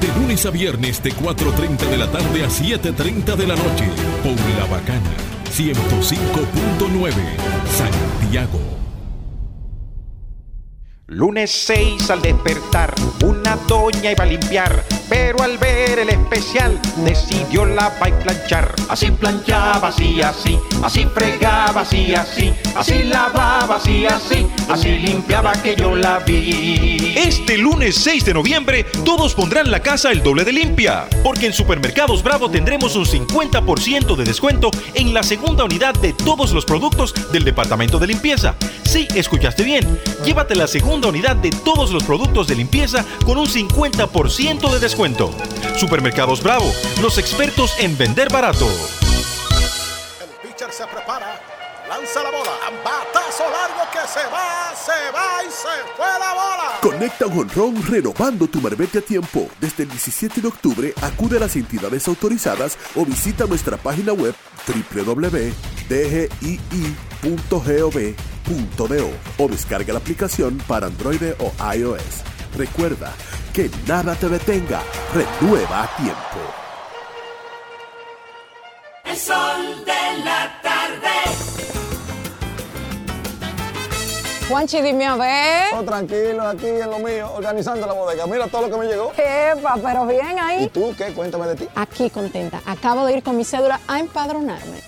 De lunes a viernes de 4.30 de la tarde a 7.30 de la noche. Por La Bacana. 105.9. Santiago. Lunes 6 al despertar, una doña iba a limpiar, pero al ver el especial decidió la va planchar. Así planchaba, así, así, así fregaba, así, así, así lavaba, así, así, así limpiaba que yo la vi. Este lunes 6 de noviembre, todos pondrán la casa el doble de limpia, porque en Supermercados Bravo tendremos un 50% de descuento en la segunda unidad de todos los productos del departamento de limpieza. Sí, escuchaste bien, llévate la segunda unidad de todos los productos de limpieza con un 50% de descuento. Supermercados Bravo, los expertos en vender barato. pitcher se prepara, lanza la bola, batazo largo que se va, se va y se fue la bola. Conecta un honrón renovando tu marbete a tiempo. Desde el 17 de octubre acude a las entidades autorizadas o visita nuestra página web www.dgii.gov.do o descarga la aplicación para Android o iOS. Recuerda que nada te detenga, renueva a tiempo. El sol de la tarde. Juanchi, dime a ver. Oh, tranquilo, aquí en lo mío, organizando la bodega. Mira todo lo que me llegó. Epa, pero bien ahí. ¿Y tú qué? Cuéntame de ti. Aquí contenta. Acabo de ir con mi cédula a empadronarme.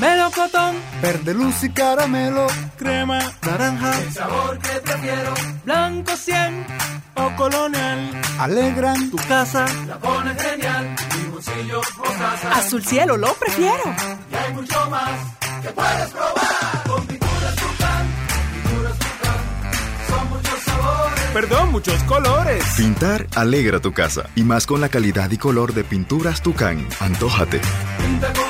melocotón, Verde luz y caramelo, crema, naranja, el sabor que prefiero, blanco 100 o colonial, alegran tu casa, la pone genial, mi bolsillo mostaza. Azul cielo lo prefiero. Y hay mucho más que puedes probar con pinturas Tucán, pinturas Tucán, son muchos sabores. Perdón, muchos colores. Pintar alegra tu casa y más con la calidad y color de pinturas Tucán. Antójate. Pinta con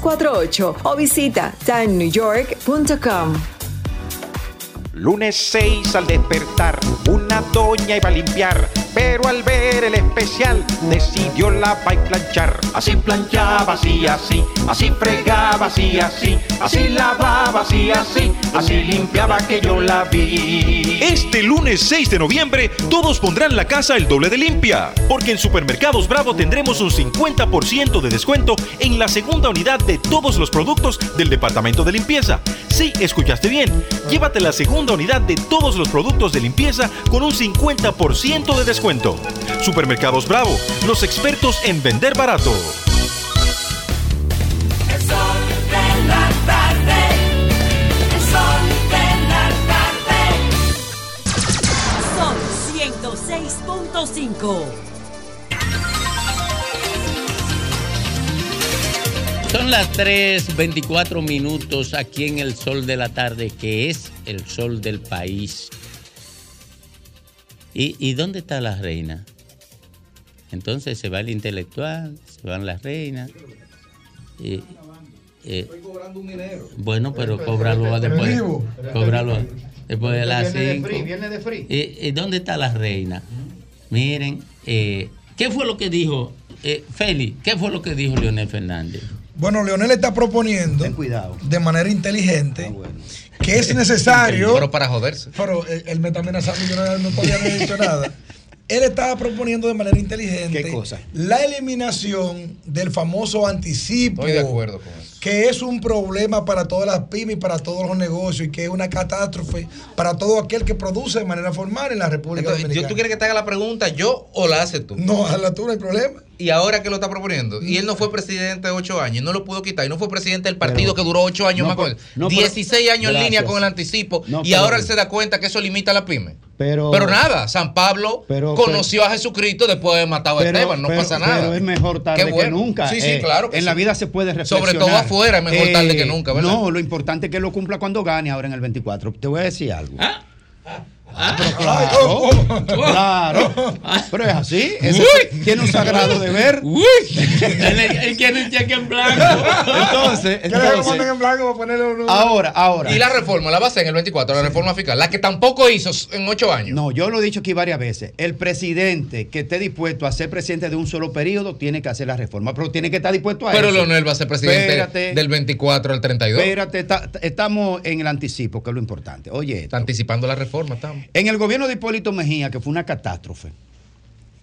917-388-2248 o visita timenewyork.com. Lunes 6 al despertar, una doña iba a limpiar, pero al ver el especial decidió la va a planchar. Así planchaba, así, así, así fregaba, así, así, así lavaba, así, así, así limpiaba que yo la vi. Este lunes 6 de noviembre, todos pondrán la casa el doble de limpia, porque en Supermercados Bravo tendremos un 50% de descuento en la segunda unidad de todos los productos del departamento de limpieza. Sí, escuchaste bien, llévate la segunda unidad de todos los productos de limpieza con un 50% de descuento. Supermercados Bravo, los expertos en vender barato. Son 106.5. Son las 3:24 minutos aquí en el sol de la tarde, que es el sol del país. ¿Y, y dónde está la reina? Entonces se va el intelectual, se van las reinas. Y, eh, cobrando un dinero. bueno, pero cóbralo después. Cóbralo después de las Viene de 5. free, viene de free. ¿Y, dónde está la reina? Miren, eh, ¿qué fue lo que dijo eh, Feli? ¿Qué fue lo que dijo Leonel Fernández? Bueno, Leonel está proponiendo de manera inteligente que es necesario. [laughs] Pero para joderse. Pero él, él me está amenazando y yo no, no todavía no he dicho nada. [laughs] Él estaba proponiendo de manera inteligente ¿Qué cosa? la eliminación del famoso anticipo. Estoy de acuerdo con eso. Que es un problema para todas las pymes y para todos los negocios y que es una catástrofe para todo aquel que produce de manera formal en la República Entonces, Dominicana. ¿yo, ¿Tú quieres que te haga la pregunta yo o la haces tú? No, hazla tú, no hay problema. Y ahora que lo está proponiendo. Y él no fue presidente de ocho años, no lo pudo quitar. Y no fue presidente del partido que duró ocho años no, más él. no, pero- 16 años en línea con el anticipo. No, y ahora él se da cuenta que eso limita a la pyme. Pero, nada, San Pablo Pero- conoció a Jesucristo después de haber matado a pero- Esteban. No pero- pasa nada. Pero es mejor tarde bueno. que nunca. Sí, sí, Eh, claro. que en la vida se puede reflexionar. Sobre todo afuera, es mejor tarde que nunca, ¿verdad? No, lo importante es que lo cumpla cuando gane ahora en el 24. Te voy a decir algo. ¿Ah? Pero claro, claro. Pero es así. Tiene un sagrado deber. él, él quiere el cheque en blanco. Entonces, ¿Qué le entonces ponen en blanco para ponerle un ahora, ahora. Y la reforma, la va a hacer en el 24, la reforma fiscal, la que tampoco hizo en ocho años. No, yo lo he dicho aquí varias veces. El presidente que esté dispuesto a ser presidente de un solo periodo tiene que hacer la reforma, pero tiene que estar dispuesto a Pero eso. Leonel va a ser presidente Espérate. del 24 al 32. Espérate, ta- estamos en el anticipo, que es lo importante. Oye, Está anticipando la reforma, estamos. En el gobierno de Hipólito Mejía, que fue una catástrofe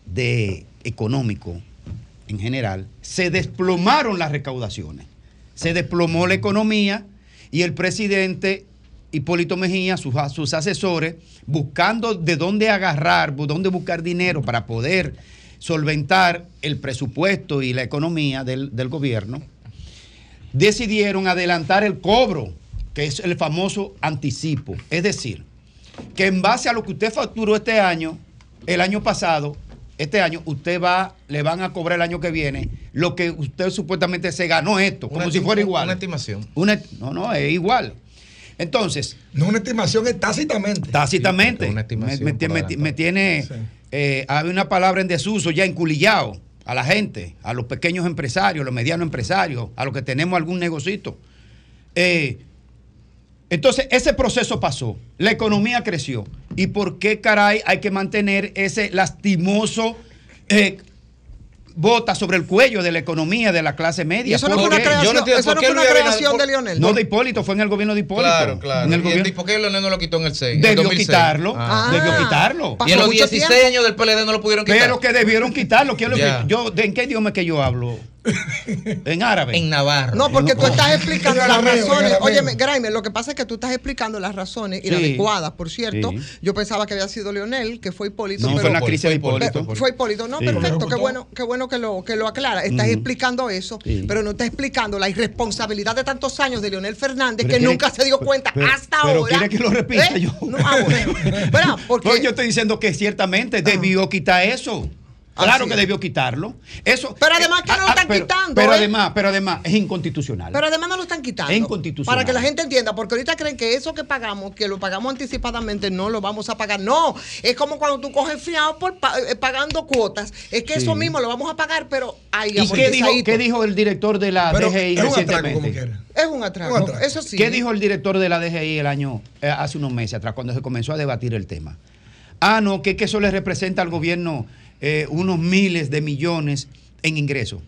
de económico en general, se desplomaron las recaudaciones. Se desplomó la economía y el presidente Hipólito Mejía, sus, sus asesores, buscando de dónde agarrar, de dónde buscar dinero para poder solventar el presupuesto y la economía del, del gobierno, decidieron adelantar el cobro, que es el famoso anticipo. Es decir, que en base a lo que usted facturó este año, el año pasado, este año, usted va, le van a cobrar el año que viene lo que usted supuestamente se ganó esto, como si fuera igual. Una estimación. Una- no, no, es igual. Entonces. No una estimación, es tácitamente. Tácitamente. Una estimación me, me- por me- adelantado. me tiene. eh, hay una palabra en desuso ya enculillado a la gente, a los pequeños empresarios, los medianos empresarios, a los que tenemos algún negocito. Eh, entonces, ese proceso pasó, la economía creció. ¿Y por qué, caray, hay que mantener ese lastimoso eh, bota sobre el cuello de la economía de la clase media. Y eso no fue ¿Por una creación, Yo no entiendo eso por no qué fue una Luis Abinader- creación por- de Lionel. No, de Hipólito, fue en el gobierno de Hipólito. Claro, claro. En el ¿Y, gobierno- y por qué Leonel no lo quitó en el 6? en el Debió 2006? quitarlo, Ah. debió quitarlo. Y en los 16 años del PLD no lo pudieron quitar. Pero que debieron quitarlo. ¿Qué es lo que yo, ¿de- ¿En qué idioma es que yo hablo? [laughs] En árabe. En Navarro. No, porque tú estás explicando las razones. Oye, Graeme, lo que pasa es que tú estás explicando las razones Sí. inadecuadas, por cierto. Sí. Yo pensaba que había sido Leonel, que fue Hipólito. No, pero fue la crisis de Hipólito. Pero Fue Hipólito, no, Sí. perfecto, qué bueno, qué bueno que lo, que lo aclara. Estás explicando eso, Sí. pero no estás explicando la irresponsabilidad de tantos años de Leonel Fernández Pero que nunca se dio cuenta pero- hasta pero ahora. quiere que lo repita ¿Eh? yo. No, ah, bueno. [laughs] Verá, porque No, yo estoy diciendo que ciertamente debió quitar eso. Claro Así que debió quitarlo. Eso. Pero además que no lo ah, están pero- quitando, Pero ¿eh? además, pero además es inconstitucional. Pero además no lo están quitando. Es inconstitucional. Para que la gente entienda, porque ahorita creen que eso que pagamos, que lo pagamos anticipadamente, no lo vamos a pagar. No, es como cuando tú coges fiado por eh, pagando cuotas. Es que eso mismo lo vamos a pagar, pero ahí ¿Y qué dijo, qué dijo el director de la Pero DGI es un atraco, recientemente? Es un atraco, No, eso sí. ¿Qué dijo el director de la DGI el año, eh, hace unos meses atrás, cuando se comenzó a debatir el tema? Ah, no, que, que eso le representa al gobierno eh, unos miles de millones en ingresos.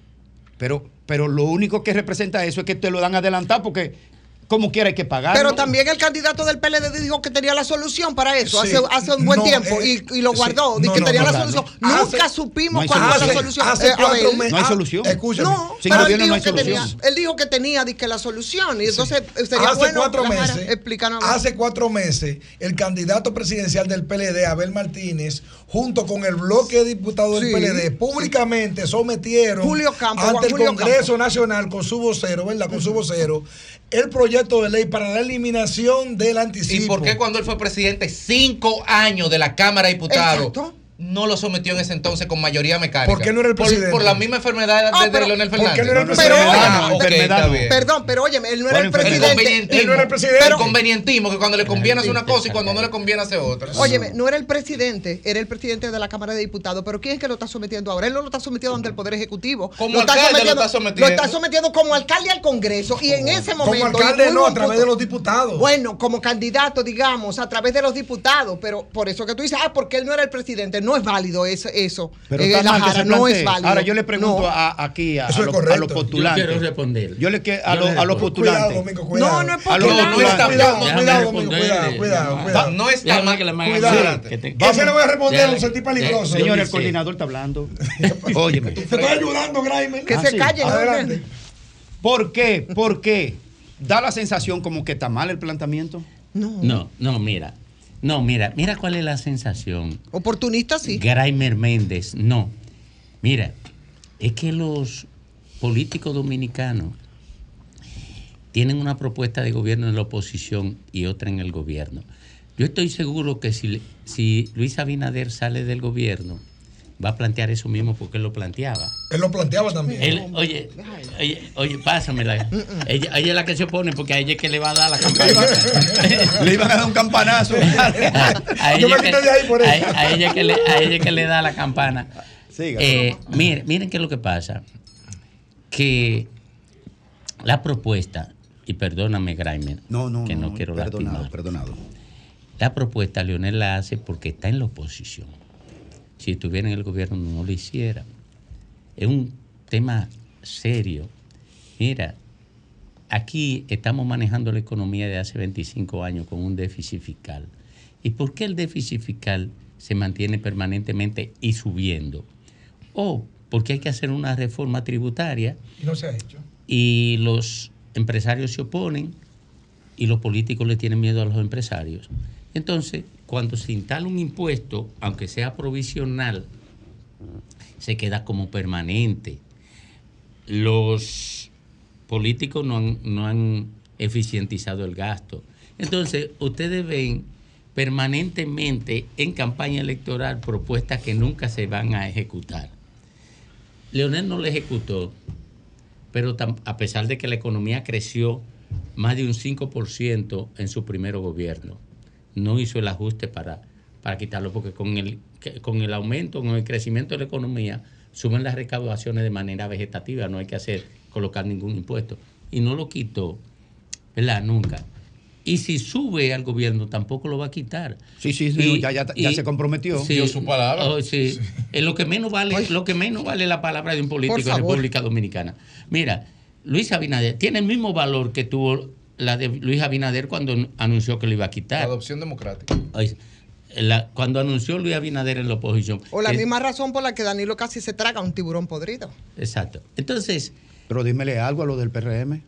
Pero, pero lo único que representa eso es que te lo dan adelantado porque como quiera hay que pagar. Pero también el candidato del PLD dijo que tenía la solución para eso Sí. hace, hace un buen No, tiempo eh, y, y lo sí. guardó. Dijo No, que no, tenía no, la solución. No. Nunca Hace- supimos cuál fue la solución. Hace Eh, cuatro meses. No hay ah, solución. Escúchame. No, Sin pero él dijo, hay que tenía, solución. él dijo que tenía dizque, la solución y entonces eh, sería hace bueno cuatro meses, explícanos. hace cuatro meses, el candidato presidencial del PLD, Abel Martínez, junto con el bloque de diputados del Sí, PLD, públicamente sometieron Julio Campos, ante Juan el Julio Congreso. Nacional con su vocero, ¿verdad? Con su vocero, el proyecto de ley para la eliminación del anticipo. ¿Y por qué cuando él fue presidente cinco años de la Cámara de Diputados Exacto. No lo sometió en ese entonces con mayoría mecánica? ¿Por qué no era el Por- presidente? Por, la misma enfermedad Ah, de, pero- Leonel ¿por qué Fernández. no era el Pero presidente? oye, Ah, ok, enfermedad está no. bien. Perdón, pero oye, él no era el El presidente. convenientismo. Él no era el presidente. El convenientismo, que cuando le conviene hace una cosa y cuando no le conviene hace otra. Óyeme, no era el presidente, era el presidente de la Cámara de Diputados, pero ¿quién es que lo está sometiendo ahora? Él no lo está sometiendo ante el Poder Ejecutivo. Como lo está alcalde lo sometiendo, está sometiendo. lo está sometiendo como alcalde al Congreso y en ese Como momento... y alcalde no, a través de los diputados. Bueno, como candidato, digamos, a través de los diputados, pero por eso que tú dices, ah, porque él no era el presidente, no es válido eso. eso. Pero Eh, la Jara, se no es válido. Ahora yo le pregunto No. a- aquí a, es los- correcto. a los postulantes. Yo quiero responder. Yo le que a, Yo los- le a los postulantes. Cuidado, Domingo, cuidado. No, no es popular. No está Cuidado, mal. cuidado, Domingo, cuidado, cuidado, cuidado. No está mal. que Cuidado. te- Ese le voy a responder, lo sentí peligroso. Déjame- Señor, el coordinador está hablando. [laughs] Óyeme. Te estoy ayudando, Graimer. Que Ah, se calle, ¿no? Adelante. ¿Por qué? ¿Por qué? Da la sensación como que está mal el planteamiento. No, no, mira. No, mira, mira cuál es la sensación. Oportunista, sí. Graimer Méndez, no. Mira, es que los políticos dominicanos tienen una propuesta de gobierno en la oposición y otra en el gobierno. Yo estoy seguro que si, si Luis Abinader sale del gobierno, va a plantear eso mismo porque él lo planteaba. Él lo planteaba también. Él, oye, oye, oye, pásamela. Ella, ella es la que se opone porque a ella es que le va a dar la campaña. [laughs] Le iban a dar un campanazo. [laughs] a Yo ella me que, quité de ahí por a- eso. a ella que le, a ella que le da la campana. Siga. Eh, miren, miren qué es lo que pasa. Que la propuesta, y perdóname, Graimer, No, no, que no, no, quiero perdonado, lastimar. perdonado. La propuesta Leonel la hace porque está en la oposición. Si estuviera en el gobierno no lo hiciera. Es un tema serio. Mira, aquí estamos manejando la economía de hace 25 años con un déficit fiscal. ¿Y por qué el déficit fiscal se mantiene permanentemente y subiendo? O porque hay que hacer una reforma tributaria Y no se ha hecho. y los empresarios se oponen y los políticos le tienen miedo a los empresarios. Entonces, cuando se instala un impuesto, aunque sea provisional, se queda como permanente. Los políticos no han, no han eficientizado el gasto. Entonces, ustedes ven permanentemente en campaña electoral propuestas que nunca se van a ejecutar. Leonel no lo ejecutó, pero a pesar de que la economía creció más de un 5% en su primer gobierno, no hizo el ajuste para, para quitarlo, porque con el, que- con el aumento, con el crecimiento de la economía, suben las recaudaciones de manera vegetativa, no hay que hacer, colocar ningún impuesto. Y no lo quitó, ¿verdad? Nunca. Y si sube al gobierno, tampoco lo va a quitar. Sí, sí, sí, ya- ya- ya se comprometió. Dio su palabra. oh, sí. Es lo que menos vale, lo que menos vale la palabra de un político en. República Dominicana. Mira, Luis Abinader tiene el mismo valor que tuvo la de Luis Abinader cuando anunció que lo iba a quitar. Adopción democrática. Ay, la- cuando anunció Luis Abinader en la oposición. O la Es- misma razón por la que Danilo casi se traga un tiburón podrido. Exacto. Entonces. Pero dímele algo a lo del PRM.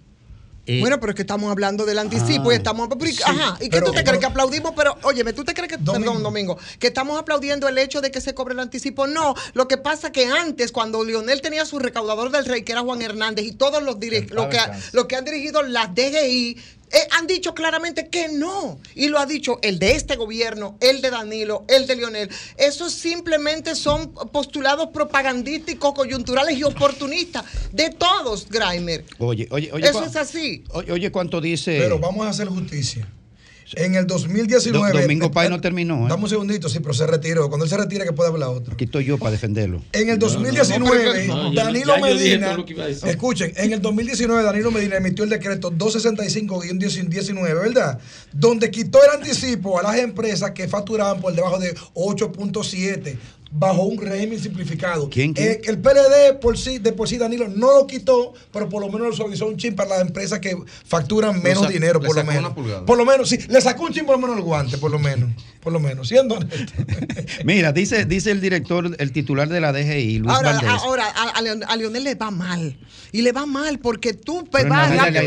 Bueno, pero es que estamos hablando del anticipo Ah. y estamos. pero, Sí, ajá, ¿y qué pero- tú te crees que aplaudimos? Pero, óyeme, ¿tú te crees que, perdón, Domingo, que estamos aplaudiendo el hecho de que se cobre el anticipo? No, lo que pasa que antes, cuando Lionel tenía su recaudador del rey, que era Juan Hernández, y todos los, direc- lo que, descanse. lo que han dirigido las DGI, eh, han dicho claramente que no. Y lo ha dicho el de este gobierno, el de Danilo, el de Lionel. Esos simplemente son postulados propagandísticos, coyunturales y oportunistas de todos, Grimer. Oye, oye, oye. Eso es así. Oye, oye, ¿cuánto dice? Pero vamos a hacer justicia. En el 2019. Do- Domingo eh, Pay no terminó, ¿eh? Dame un segundito, sí, pero se retiró. Cuando él se retire, que puede hablar otro. Aquí estoy yo para defenderlo. En el No, no, 2019, no, no, Danilo Medina, escuchen, en el 2019 Danilo Medina emitió el decreto 265-19, ¿verdad? Donde quitó el anticipo a las empresas que facturaban por debajo de 8.7 bajo un régimen simplificado. ¿Quién, quién? Eh, el PLD por sí, de por sí Danilo no lo quitó, pero por lo menos lo suavizó un chin para las empresas que facturan menos dinero, por lo menos. Por lo menos, sí, le sacó un chin por lo menos el guante, por lo menos. Por lo menos, siendo honesto. [laughs] Mira, dice, dice el director, el titular de la DGI, Luis Ahora, Valdés. ahora a, a Leon- a Lionel le va mal. Y le va mal porque tú vas.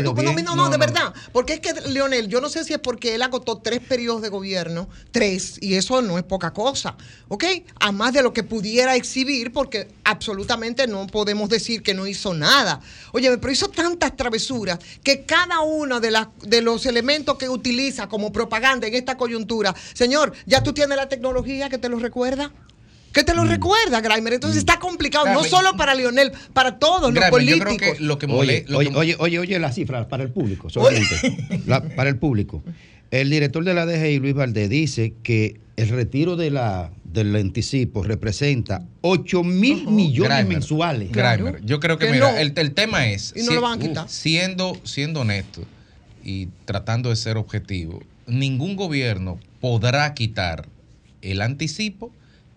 tú- no, no, No, de verdad. Porque es que Leonel, yo no sé si es porque él agotó tres periodos de gobierno, tres, y eso no es poca cosa, ¿ok? A más de lo que pudiera exhibir, porque absolutamente no podemos decir que no hizo nada. Oye, pero hizo tantas travesuras que cada uno de, las, de los elementos que utiliza como propaganda en esta coyuntura, señor, ya tú tienes la tecnología que te lo recuerda. Que Mm. te lo recuerda, Grimer. Entonces está complicado, no solo para Lionel, para todos los yo políticos. creo que lo que oye, oye, oye, oye, oye la cifra para el público, solamente. La- para el público. El director de la DGI, Luis Valdés, dice que el retiro de la, del anticipo representa 8 mil millones Grimer, mensuales. Grimer, yo creo que, mira, el, el tema es, Y no si- lo van a quitar. siendo, siendo honesto y tratando de ser objetivo, ningún gobierno podrá quitar el anticipo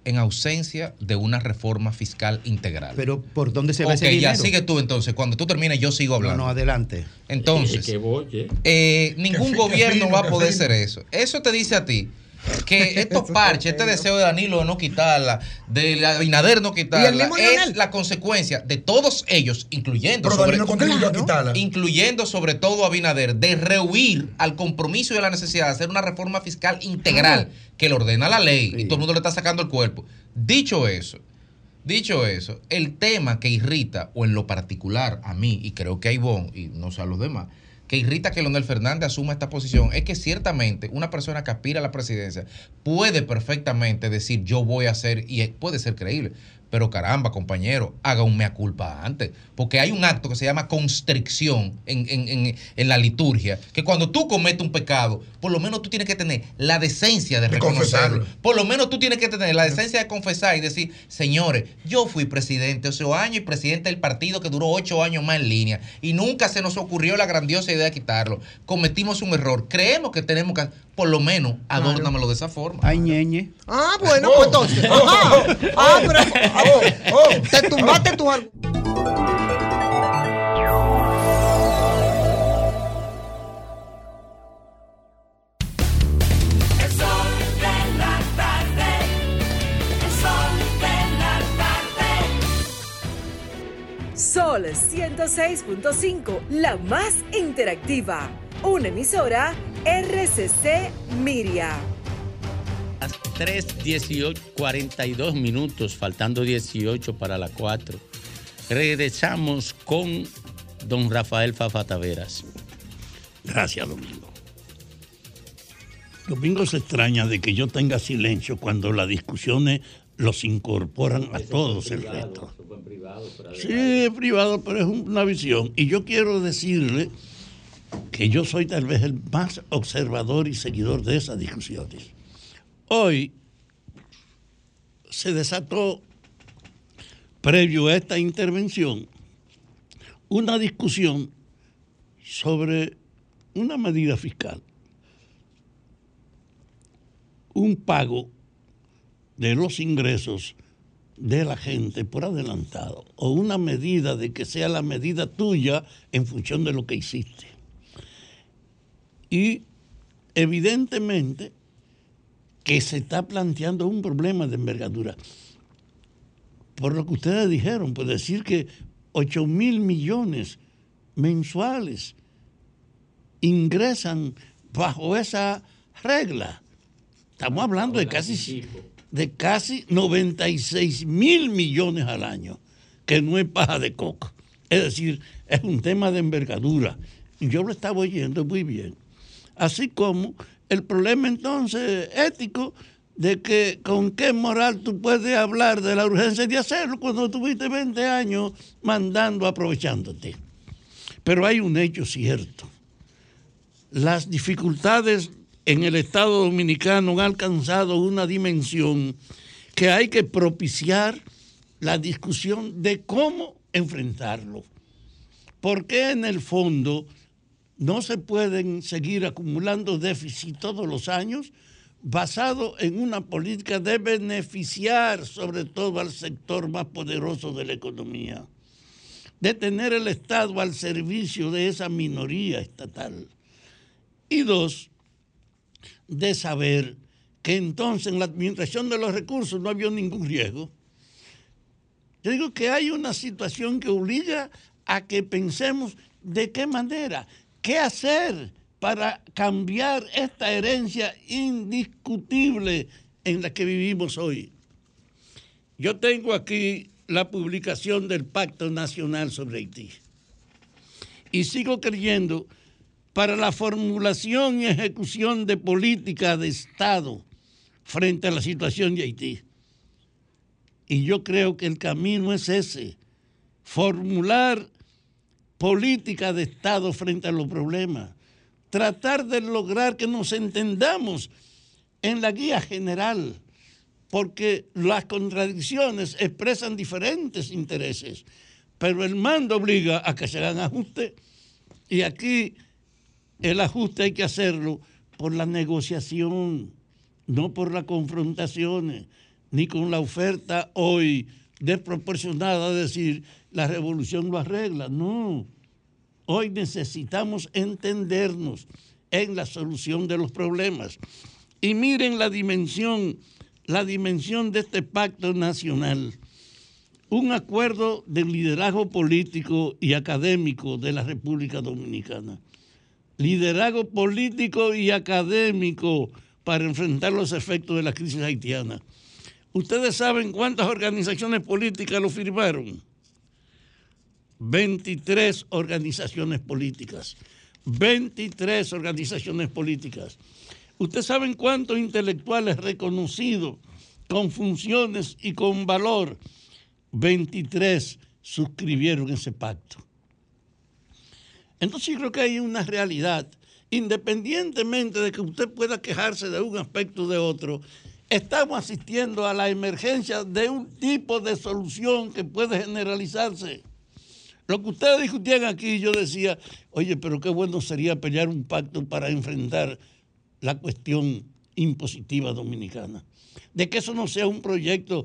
en ausencia de una reforma fiscal integral. Pero ¿por dónde se va Ok, ese ya dinero? sigue tú entonces. Cuando tú termines, yo sigo No, hablando. no, adelante. Entonces, Que voy, eh, ningún [laughs] Que gobierno va a poder hacer eso. Eso te dice a ti que [laughs] estos parches, este deseo de Danilo de no quitarla, de la Abinader no quitarla, es la consecuencia de todos ellos, incluyendo Pero Danilo contribuyó a incluyendo sobre todo a Abinader, de rehuir al compromiso y a la necesidad de hacer una reforma fiscal integral que le ordena la ley y todo el mundo le está sacando el cuerpo. Dicho eso, Dicho eso, el tema que irrita, o en lo particular a mí, y creo que a Ivonne, y no sé a los demás, que irrita que Leonel Fernández asuma esta posición, es que ciertamente una persona que aspira a la presidencia puede perfectamente decir yo voy a hacer, y puede ser creíble, pero caramba, compañero, haga un mea culpa antes, porque hay un acto que se llama constricción en, en- en- en la liturgia, que cuando tú cometes un pecado, por lo menos tú tienes que tener la decencia de, De reconocerlo. confesarlo. Por lo menos tú tienes que tener la decencia de confesar y decir, señores, yo fui presidente ocho años y presidente del partido que duró ocho años más en línea y nunca se nos ocurrió la grandiosa idea de quitarlo. Cometimos un error. Creemos que tenemos que, por lo menos, adórnamelo de esa forma. Ay, ñeñe. Ah, bueno, pues entonces. Ajá. [laughs] Ah, pero. ah, te tumbaste tu 106.5, la más interactiva. Una emisora RCC Miria. Las 3, 18, 42 minutos, faltando 18 para las 4. Regresamos con don Rafael Fafa Taveras. Gracias, Domingo. Domingo se extraña de que yo tenga silencio cuando las discusiones los incorporan a todos el resto. Sí, es privado, pero es una visión. Y yo quiero decirle que yo soy tal vez el más observador y seguidor de esas discusiones. Hoy se desató, previo a esta intervención, una discusión sobre una medida fiscal. un pago de los ingresos de la gente por adelantado o una medida de que sea la medida tuya en función de lo que hiciste. Y evidentemente que se está planteando un problema de envergadura. Por lo que ustedes dijeron, pues decir que 8 mil millones mensuales ingresan bajo esa regla. Estamos hablando de casi, de casi 96 mil millones al año, que no es paja de coca. Es decir, es un tema de envergadura. Y yo lo estaba oyendo muy bien. Así como el problema entonces ético de que con qué moral tú puedes hablar de la urgencia de hacerlo cuando tuviste 20 años mandando, aprovechándote. Pero hay un hecho cierto. Las dificultades en el Estado Dominicano han alcanzado una dimensión que hay que propiciar la discusión de cómo enfrentarlo. Porque en el fondo no se pueden seguir acumulando déficit todos los años basado en una política de beneficiar sobre todo al sector más poderoso de la economía, de tener el Estado al servicio de esa minoría estatal. Y dos, de saber que entonces en la administración de los recursos no había ningún riesgo. Yo digo que hay una situación que obliga a que pensemos de qué manera, qué hacer para cambiar esta herencia indiscutible en la que vivimos hoy. Yo tengo aquí la publicación del Pacto Nacional sobre Haití y sigo creyendo para la formulación y ejecución de política de Estado frente a la situación de Haití. Y yo creo que el camino es ese, formular política de Estado frente a los problemas, tratar de lograr que nos entendamos en la guía general, porque las contradicciones expresan diferentes intereses, pero el mando obliga a que se hagan ajustes y aquí el ajuste hay que hacerlo por la negociación, no por las confrontaciones, ni con la oferta hoy desproporcionada de decir la revolución lo arregla. No, hoy necesitamos entendernos en la solución de los problemas. Y miren la dimensión, la dimensión de este pacto nacional. Un acuerdo de liderazgo político y académico de la República Dominicana. Liderazgo político y académico para enfrentar los efectos de la crisis haitiana. ¿Ustedes saben cuántas organizaciones políticas lo firmaron? 23 organizaciones políticas. 23 organizaciones políticas. ¿Ustedes saben cuántos intelectuales reconocidos con funciones y con valor? 23 suscribieron ese pacto. Entonces yo creo que hay una realidad, independientemente de que usted pueda quejarse de un aspecto o de otro, estamos asistiendo a la emergencia de un tipo de solución que puede generalizarse. Lo que ustedes discutían aquí, yo decía, oye, pero qué bueno sería pelear un pacto para enfrentar la cuestión impositiva dominicana. De que eso no sea un proyecto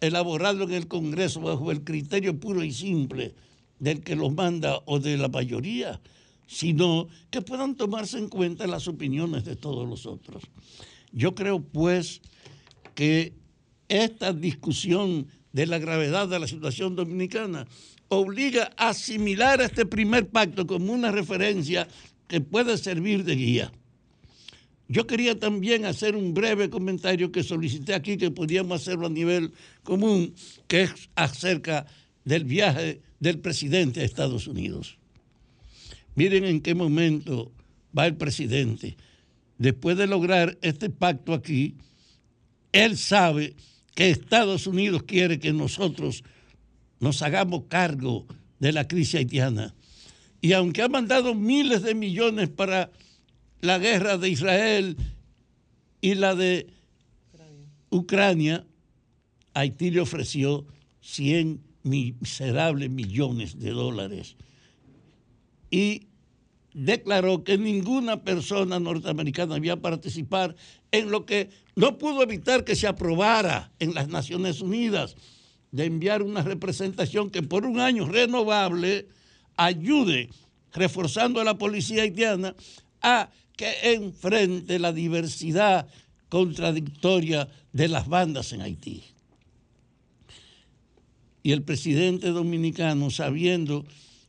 elaborado en el Congreso bajo el criterio puro y simple del que los manda o de la mayoría, sino que puedan tomarse en cuenta las opiniones de todos los otros. Yo creo, pues, que esta discusión de la gravedad de la situación dominicana obliga a asimilar este primer pacto como una referencia que puede servir de guía. Yo quería también hacer un breve comentario que solicité aquí, que podíamos hacerlo a nivel común, que es acerca del viaje del presidente a Estados Unidos. Miren en qué momento va el presidente. Después de lograr este pacto aquí, él sabe que Estados Unidos quiere que nosotros nos hagamos cargo de la crisis haitiana. Y aunque ha mandado miles de millones para la guerra de Israel y la de Ucrania, Haití le ofreció 100 miserables millones de dólares. Y declaró que ninguna persona norteamericana había participar en lo que no pudo evitar que se aprobara en las Naciones Unidas de enviar una representación que por un año renovable ayude, reforzando a la policía haitiana, a que enfrente la diversidad contradictoria de las bandas en Haití. Y el presidente dominicano, sabiendo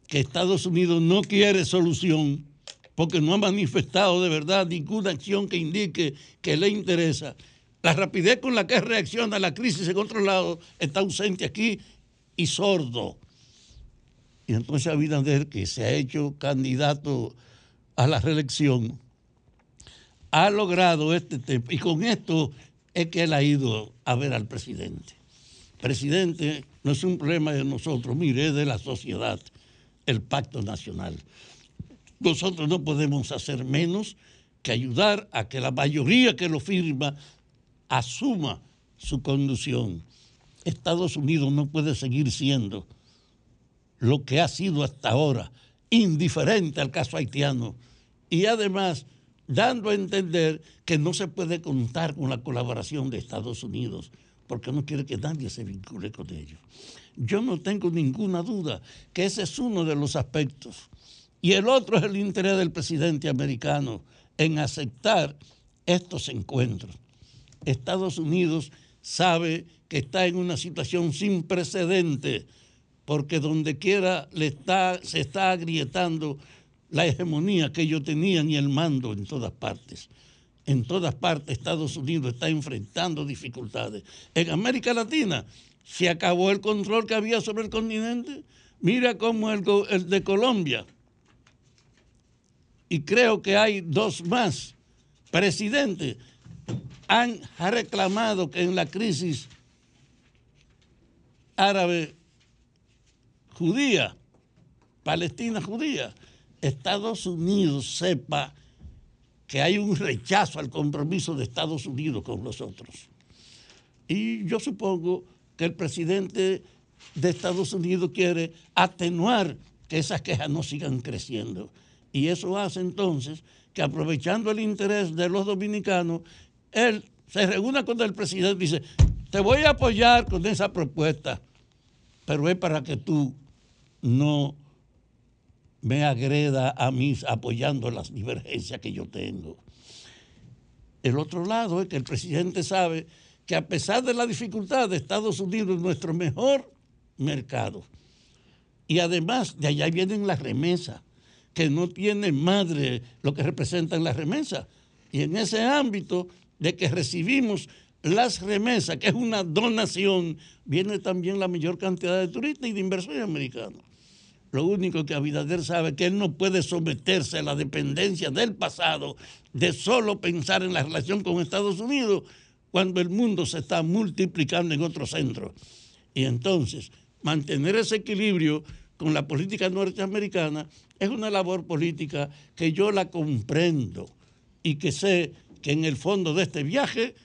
que Estados Unidos no quiere solución, porque no ha manifestado de verdad ninguna acción que indique que le interesa, la rapidez con la que reacciona a la crisis en otro lado está ausente aquí y sordo. Y entonces Abinader, que se ha hecho candidato a la reelección, ha logrado este tema. Y con esto es que él ha ido a ver al presidente. Presidente, no es un problema de nosotros, mire, es de la sociedad, el pacto nacional. Nosotros no podemos hacer menos que ayudar a que la mayoría que lo firma asuma su conducción. Estados Unidos no puede seguir siendo lo que ha sido hasta ahora, indiferente al caso haitiano y además dando a entender que no se puede contar con la colaboración de Estados Unidos porque no quiere que nadie se vincule con ellos. Yo no tengo ninguna duda que ese es uno de los aspectos. Y el otro es el interés del presidente americano en aceptar estos encuentros. Estados Unidos sabe que está en una situación sin precedente, porque donde quiera está, se está agrietando la hegemonía que ellos tenían y el mando en todas partes. En todas partes Estados Unidos está enfrentando dificultades. En América Latina se acabó el control que había sobre el continente. Mira cómo el, el de Colombia. Y creo que hay dos más presidentes han reclamado que en la crisis árabe judía, Palestina judía, Estados Unidos sepa que hay un rechazo al compromiso de Estados Unidos con los otros. Y yo supongo que el presidente de Estados Unidos quiere atenuar que esas quejas no sigan creciendo. Y eso hace entonces que aprovechando el interés de los dominicanos, él se reúna con el presidente y dice, te voy a apoyar con esa propuesta, pero es para que tú no me agreda a mí apoyando las divergencias que yo tengo. El otro lado es que el presidente sabe que a pesar de la dificultad de Estados Unidos es nuestro mejor mercado. Y además de allá vienen las remesas, que no tiene madre lo que representan las remesas. Y en ese ámbito de que recibimos las remesas, que es una donación, viene también la mayor cantidad de turistas y de inversores americanos. Lo único que Abinader sabe es que él no puede someterse a la dependencia del pasado, de solo pensar en la relación con Estados Unidos, cuando el mundo se está multiplicando en otros centros. Y entonces, mantener ese equilibrio con la política norteamericana es una labor política que yo la comprendo y que sé que en el fondo de este viaje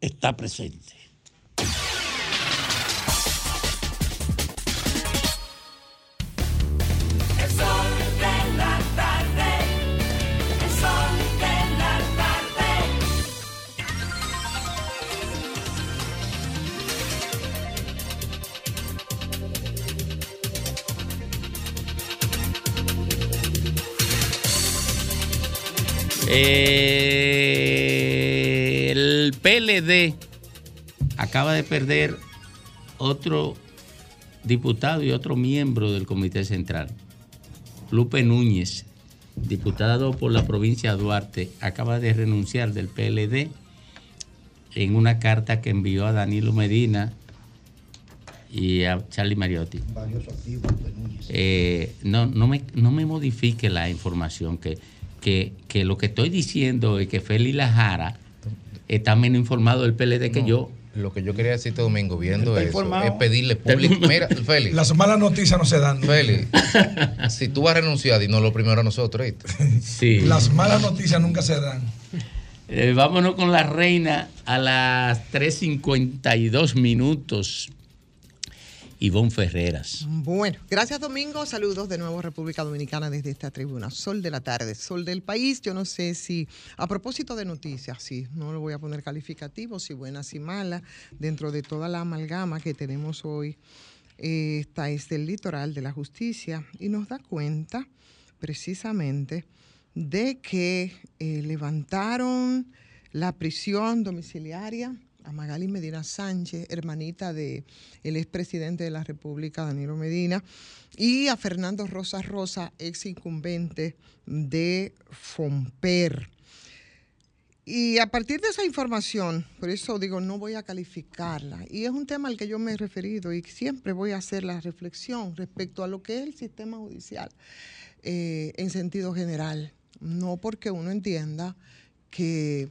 está presente. Eh, el PLD acaba de perder otro diputado y otro miembro del Comité Central. Lupe Núñez, diputado por la provincia de Duarte, acaba de renunciar del PLD en una carta que envió a Danilo Medina y a Charlie Mariotti. Eh, no, no, me, no me modifique la información, que, que, que lo que estoy diciendo es que Félix Lajara está menos informado del PLD que yo. Lo que yo quería decirte, Domingo, viendo Está eso, informado. es pedirle público. Mira, Félix. Las malas noticias no se dan. Félix, si tú vas a renunciar, dinos lo primero a nosotros, ¿viste? Sí. Las malas noticias nunca se dan. Eh, vámonos con la reina a las 3.52 minutos. Ivonne Ferreras. Bueno, gracias Domingo. Saludos de nuevo República Dominicana desde esta tribuna. Sol de la tarde, sol del país. Yo no sé si, a propósito de noticias, sí, no lo voy a poner calificativo, si buenas y malas, dentro de toda la amalgama que tenemos hoy. eh, Esta es del litoral de la justicia y nos da cuenta precisamente de que eh, levantaron la prisión domiciliaria a Magali Medina Sánchez, hermanita del el expresidente de la República, Danilo Medina, y a Fernando Rosa Rosa, ex incumbente de FOMPER. Y a partir de esa información, por eso digo, no voy a calificarla. Y es un tema al que yo me he referido y siempre voy a hacer la reflexión respecto a lo que es el sistema judicial eh, en sentido general. No porque uno entienda que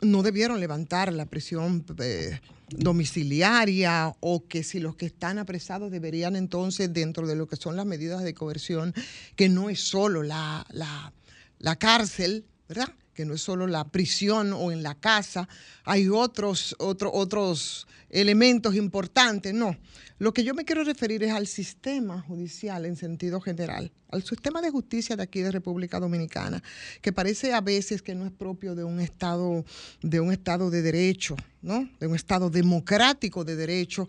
no debieron levantar la prisión eh, domiciliaria o que si los que están apresados deberían entonces, dentro de lo que son las medidas de coerción, que no es solo la, la, la cárcel, ¿verdad? Que no es solo la prisión o en la casa, hay otros, otro- otros elementos importantes, no. Lo que yo me quiero referir es al sistema judicial en sentido general, al sistema de justicia de aquí de República Dominicana, que parece a veces que no es propio de un estado, de un estado de derecho, ¿no? De un estado democrático de derecho,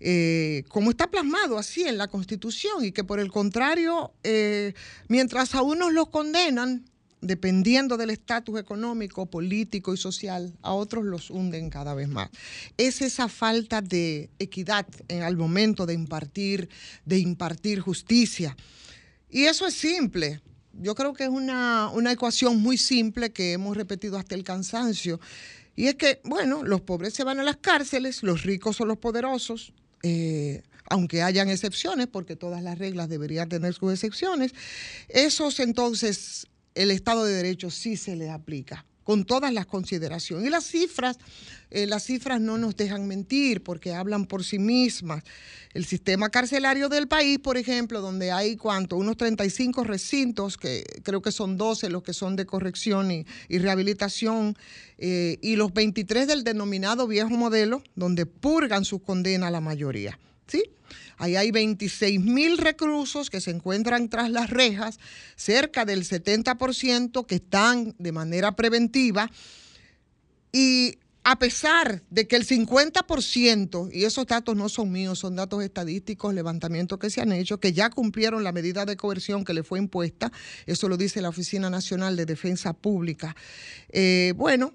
eh, como está plasmado así en la Constitución, y que por el contrario, eh, mientras a unos los condenan, dependiendo del estatus económico, político y social, a otros los hunden cada vez más. Es esa falta de equidad en, al momento de impartir, de impartir justicia. Y eso es simple. Yo creo que es una, una ecuación muy simple que hemos repetido hasta el cansancio. Y es que, bueno, los pobres se van a las cárceles, los ricos son los poderosos, eh, aunque hayan excepciones, porque todas las reglas deberían tener sus excepciones. Esos entonces, el Estado de Derecho sí se les aplica con todas las consideraciones. Y las cifras, eh, las cifras no nos dejan mentir porque hablan por sí mismas. El sistema carcelario del país, por ejemplo, donde hay cuánto, unos 35 recintos, que creo que son 12 los que son de corrección y, y rehabilitación, eh, y los 23 del denominado viejo modelo, donde purgan sus condenas la mayoría. ¿Sí? Ahí hay 26 mil reclusos que se encuentran tras las rejas, cerca del 70% que están de manera preventiva. Y a pesar de que el 50%, y esos datos no son míos, son datos estadísticos, levantamientos que se han hecho, que ya cumplieron la medida de coerción que le fue impuesta, eso lo dice la Oficina Nacional de Defensa Pública. Eh, bueno,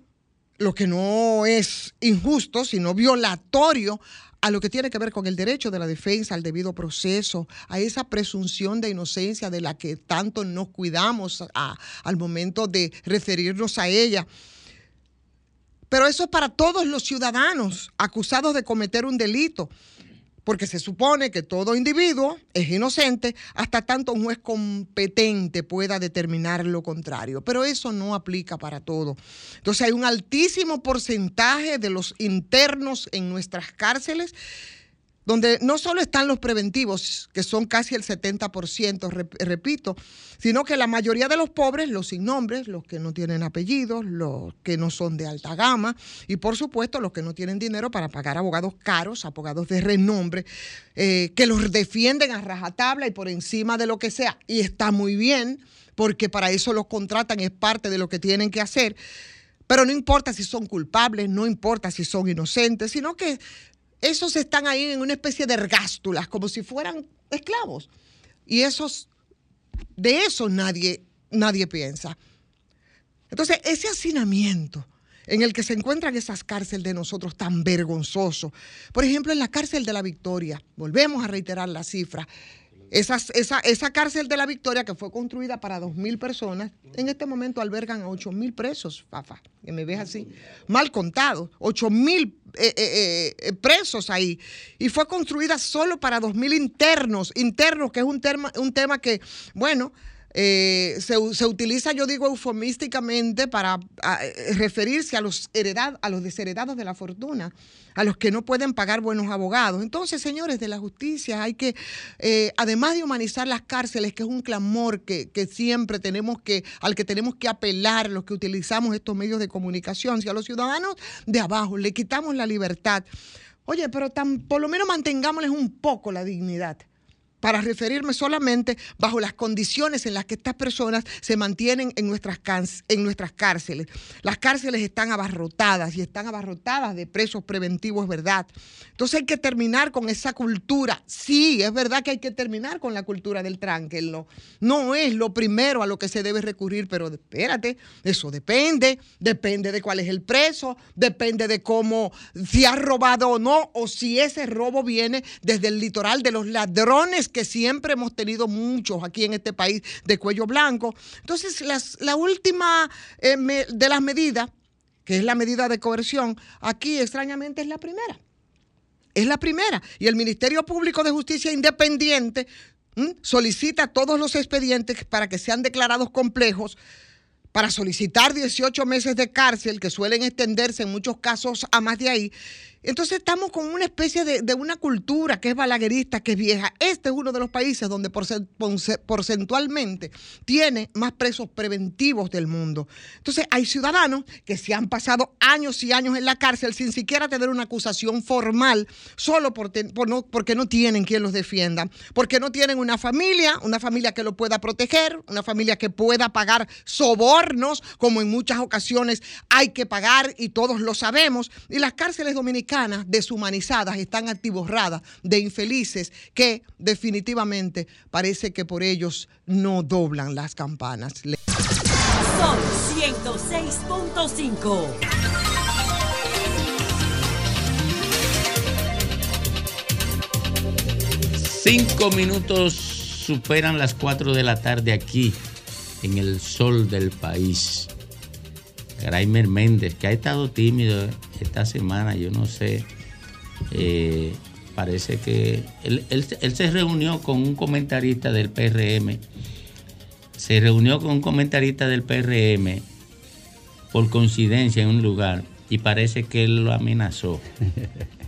lo que no es injusto, sino violatorio a lo que tiene que ver con el derecho de la defensa, al debido proceso, a esa presunción de inocencia de la que tanto nos cuidamos a- al momento de referirnos a ella. Pero eso es para todos los ciudadanos acusados de cometer un delito, porque se supone que todo individuo es inocente hasta tanto un juez competente pueda determinar lo contrario. Pero eso no aplica para todo. Entonces hay un altísimo porcentaje de los internos en nuestras cárceles donde no solo están los preventivos, que son casi el 70%, rep- repito, sino que la mayoría de los pobres, los sin nombres, los que no tienen apellidos, los que no son de alta gama y por supuesto los que no tienen dinero para pagar abogados caros, abogados de renombre, eh, que los defienden a rajatabla y por encima de lo que sea. Y está muy bien, porque para eso los contratan, es parte de lo que tienen que hacer. Pero no importa si son culpables, no importa si son inocentes, sino que esos están ahí en una especie de ergástulas, como si fueran esclavos. Y esos, de eso nadie, nadie piensa. Entonces, ese hacinamiento en el que se encuentran esas cárceles de nosotros tan vergonzosos, por ejemplo, en la cárcel de la Victoria, volvemos a reiterar la cifra, esas- esa, esa cárcel de la Victoria que fue construida para 2.000 personas, en este momento albergan a 8.000 presos, Fafa, que me ves así, mal contado, 8.000 eh, eh, eh, presos ahí. Y fue construida solo para 2.000 internos, internos, que es un tema, un tema que, bueno, eh, se, se utiliza, yo digo eufemísticamente, para eh, referirse a los, heredad, a los desheredados de la fortuna, a los que no pueden pagar buenos abogados. Entonces, señores de la justicia, hay que, eh, además de humanizar las cárceles, que es un clamor que, que siempre tenemos que, al que tenemos que apelar los que utilizamos estos medios de comunicación, si a los ciudadanos de abajo le quitamos la libertad, Oye, pero tan, por lo menos mantengámosles un poco la dignidad para referirme solamente bajo las condiciones en las que estas personas se mantienen en nuestras, en nuestras cárceles. Las cárceles están abarrotadas y están abarrotadas de presos preventivos, verdad. Entonces hay que terminar con esa cultura. Sí, es verdad que hay que terminar con la cultura del tránquenlo. No es lo primero a lo que se debe recurrir, pero espérate, eso depende, depende de cuál es el preso, depende de cómo, si ha robado o no, o si ese robo viene desde el litoral de los ladrones que siempre hemos tenido muchos aquí en este país de cuello blanco. Entonces, la última eh, de las medidas, que es la medida de coerción, aquí extrañamente es la primera. Es la primera. Y el Ministerio Público de Justicia Independiente solicita todos los expedientes para que sean declarados complejos para solicitar 18 meses de cárcel, que suelen extenderse en muchos casos a más de ahí. Entonces estamos con una especie de, una cultura que es balaguerista, que es vieja. Este es uno de los países donde porcentualmente tiene más presos preventivos del mundo. Entonces hay ciudadanos que se han pasado años y años en la cárcel sin siquiera tener una acusación formal, solo porque no tienen quien los defienda, porque no tienen una familia, una familia que lo pueda proteger, una familia que pueda pagar sobornos, como en muchas ocasiones hay que pagar y todos lo sabemos. Y las cárceles dominicanas deshumanizadas están atiborradas de infelices que definitivamente parece que por ellos no doblan las campanas. Sol 106.5. Cinco minutos superan las cuatro de la tarde aquí, en el sol del país. Graimer Méndez, que ha estado tímido esta semana, yo no sé. eh, parece que él, él- él se reunió con un comentarista del PRM. Se reunió con un comentarista del PRM por coincidencia en un lugar y parece que él lo amenazó.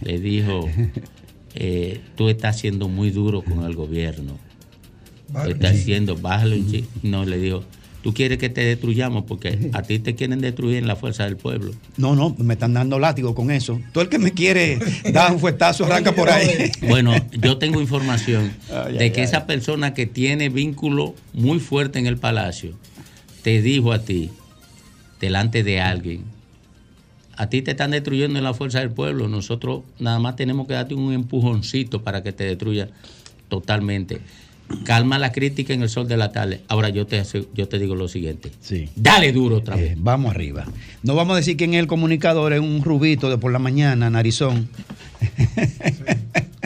Le dijo, eh, tú estás siendo muy duro con el gobierno. Estás un chi-". No, le dijo, tú quieres que te destruyamos porque a ti te quieren destruir en la fuerza del pueblo. No, no, me están dando látigo con eso. Todo el que me quiere dar un fuetazo [laughs] arranca por ahí. Bueno, yo tengo información [laughs] Ay, de ay, que ay. esa persona que tiene vínculo muy fuerte en el palacio te dijo a ti, delante de alguien, a ti te están destruyendo en la fuerza del pueblo, nosotros nada más tenemos que darte un empujoncito para que te destruya totalmente. Calma la crítica en el sol de la tarde. Ahora yo te, yo te digo lo siguiente. Sí. Dale duro otra vez. Eh, vamos arriba. No vamos a decir quién es el comunicador, es un rubito de por la mañana, narizón.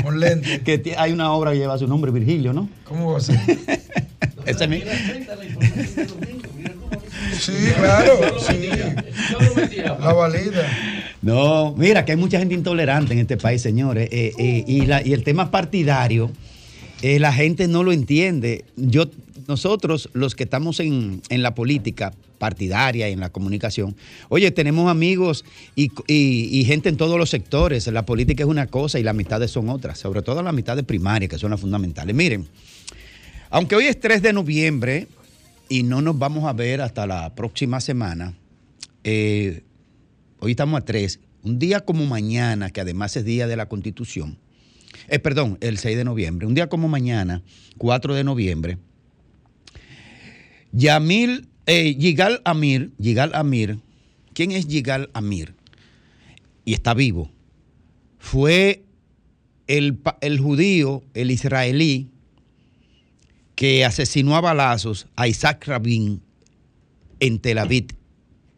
Con lente. [laughs] que hay una obra que lleva su nombre, Virgilio, ¿no? ¿Cómo va a ser? [laughs] Ese es mi- Sí, claro. Sí. La valida. No, mira que hay mucha gente intolerante en este país, señores. eh, eh, y, la- y el tema partidario, eh, la gente no lo entiende. Yo, nosotros, los que estamos en, en la política partidaria, en la comunicación, oye, tenemos amigos y, y- y gente en todos los sectores. La política es una cosa y las amistades son otras, sobre todo las amistades primarias, que son las fundamentales. Miren, aunque hoy es 3 de noviembre y no nos vamos a ver hasta la próxima semana, eh, hoy estamos a 3, un día como mañana, que además es día de la Constitución, eh, perdón, el 6 de noviembre, un día como mañana, 4 de noviembre, Yamil, eh, Yigal Amir, Yigal Amir, ¿quién es Yigal Amir? Y está vivo. Fue el, el judío, el israelí, que asesinó a balazos a Isaac Rabin en Tel Aviv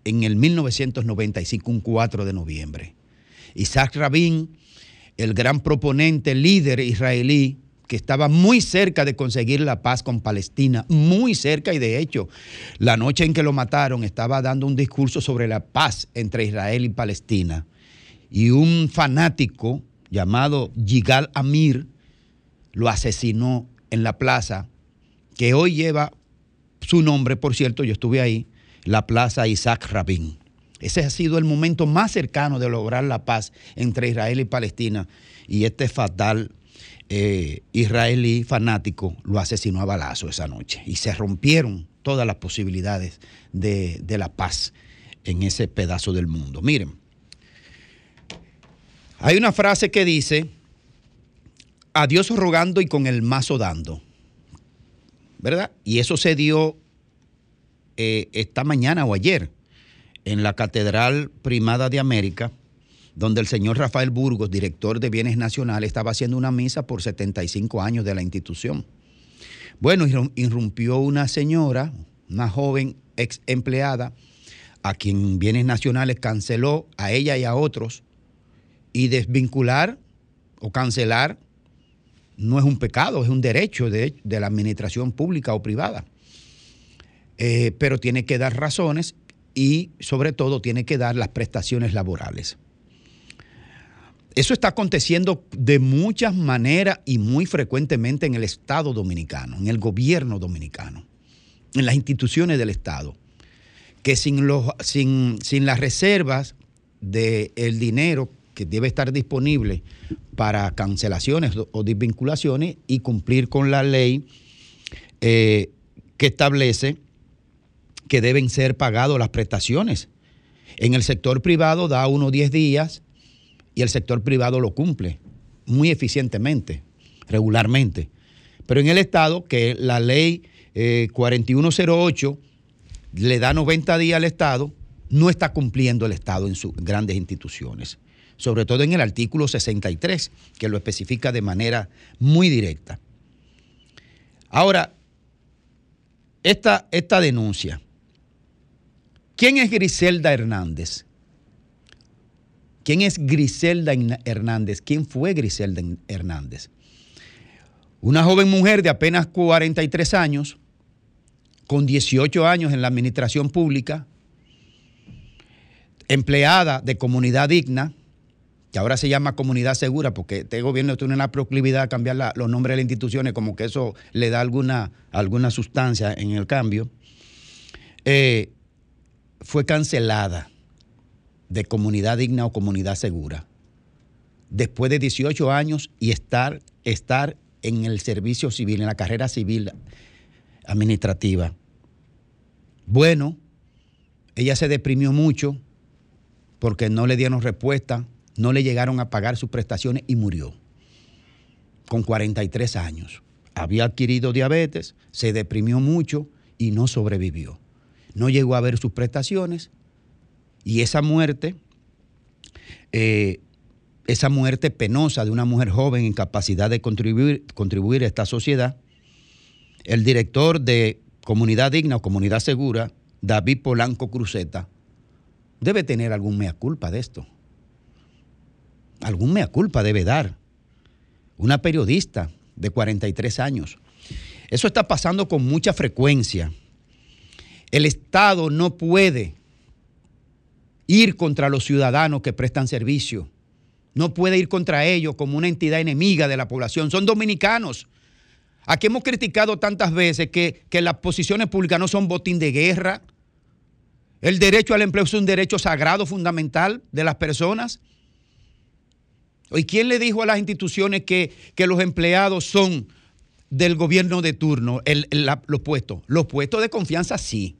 en el 1995, un 4 de noviembre. Isaac Rabin, el gran proponente, líder israelí, que estaba muy cerca de conseguir la paz con Palestina, muy cerca y de hecho, la noche en que lo mataron estaba dando un discurso sobre la paz entre Israel y Palestina. Y un fanático llamado Yigal Amir lo asesinó en la plaza que hoy lleva su nombre, por cierto, yo estuve ahí, la Plaza Isaac Rabin. Ese ha sido el momento más cercano de lograr la paz entre Israel y Palestina. Y este fatal eh, israelí fanático lo asesinó a balazo esa noche. Y se rompieron todas las posibilidades de, la paz en ese pedazo del mundo. Miren, Hay una frase que dice, a Dios rogando y con el mazo dando. ¿Verdad? Y eso se dio eh, esta mañana o ayer en la Catedral Primada de América, donde el señor Rafael Burgos, director de Bienes Nacionales, estaba haciendo una misa por 75 años de la institución. Bueno, irrum- irrumpió una señora, una joven ex empleada, a quien Bienes Nacionales canceló a ella y a otros, y desvincular o cancelar no es un pecado, es un derecho de, de la administración pública o privada. Eh, pero tiene que dar razones y sobre todo tiene que dar las prestaciones laborales. Eso está aconteciendo de muchas maneras y muy frecuentemente en el Estado dominicano, en el gobierno dominicano, en las instituciones del Estado, que sin, los, sin, sin las reservas del dinero que debe estar disponible para cancelaciones o- desvinculaciones y cumplir con la ley eh, que establece que deben ser pagadas las prestaciones. En el sector privado da unos 10 días y el sector privado lo cumple muy eficientemente, regularmente. Pero en el Estado, que la ley eh, 4108 le da 90 días al Estado, no está cumpliendo el Estado en sus grandes instituciones. Sobre todo en el artículo 63, que lo especifica de manera muy directa. Ahora, esta, esta denuncia. ¿Quién es Griselda Hernández? ¿Quién es Griselda Hern- Hernández? ¿Quién fue Griselda Hernández? Una joven mujer de apenas 43 años, con 18 años en la administración pública, empleada de comunidad digna, que ahora se llama comunidad segura, porque este gobierno tiene una proclividad a cambiar los nombres de las instituciones, como que eso le da alguna, alguna sustancia en el cambio, eh, fue cancelada de comunidad digna o comunidad segura, después de 18 años y estar, estar en el servicio civil, en la carrera civil administrativa. Bueno, ella se deprimió mucho porque no le dieron respuesta, no le llegaron a pagar sus prestaciones y murió con 43 años. Había adquirido diabetes, se deprimió mucho y no sobrevivió. No llegó a ver sus prestaciones y esa muerte, eh, esa muerte penosa de una mujer joven en capacidad de contribuir, contribuir a esta sociedad, el director de Comunidad Digna o Comunidad Segura, David Polanco Cruzeta, debe tener algún mea culpa de esto. Algún mea culpa debe dar. Una periodista de 43 años. Eso está pasando con mucha frecuencia. El Estado no puede ir contra los ciudadanos que prestan servicio. No puede ir contra ellos como una entidad enemiga de la población. Son dominicanos. Aquí hemos criticado tantas veces que, que las posiciones públicas no son botín de guerra. El derecho al empleo es un derecho sagrado, fundamental de las personas. ¿Y quién le dijo a las instituciones que, que los empleados son del gobierno de turno, los puestos? Los puestos de confianza sí.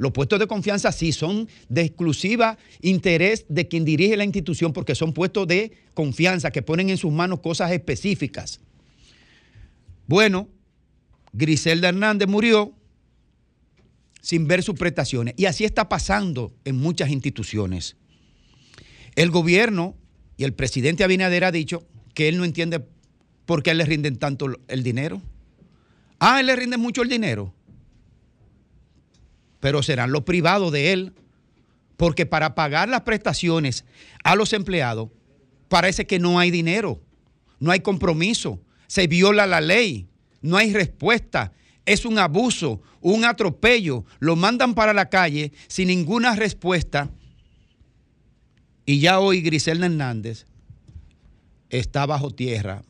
Los puestos de confianza sí son de exclusiva interés de quien dirige la institución porque son puestos de confianza que ponen en sus manos cosas específicas. Bueno, Griselda Hernández murió sin ver sus prestaciones y así está pasando en muchas instituciones. El gobierno y el presidente Abinader ha dicho que él no entiende por qué le rinden tanto el dinero. Ah, él le rinde mucho el dinero pero serán los privados de él, porque para pagar las prestaciones a los empleados parece que no hay dinero, no hay compromiso, se viola la ley, no hay respuesta, es un abuso, un atropello, lo mandan para la calle sin ninguna respuesta. Y ya hoy Griselda Hernández está bajo tierra,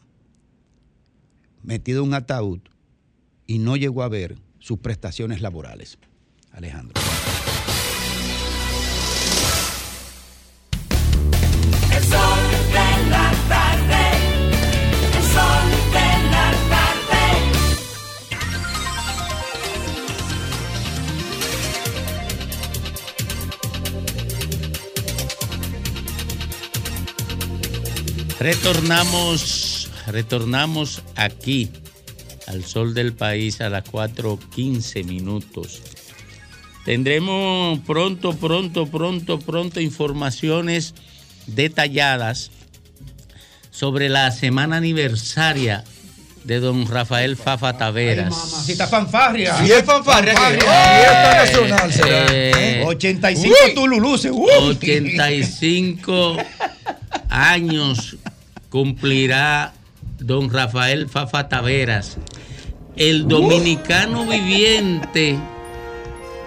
metido en un ataúd, y no llegó a ver sus prestaciones laborales. Alejandro. El sol de la tarde. El sol de la tarde. Retornamos, retornamos aquí al sol del país a las 4.15 minutos. Tendremos pronto, pronto, pronto, pronto informaciones detalladas sobre la semana aniversaria de don Rafael Fafa Taveras. Mamacita fanfarria. Sí, es fanfarria Fiesta Eh, nacional será. eh, 85 uy. Tululuces. uy. 85 años cumplirá don Rafael Fafa Taveras, el dominicano viviente,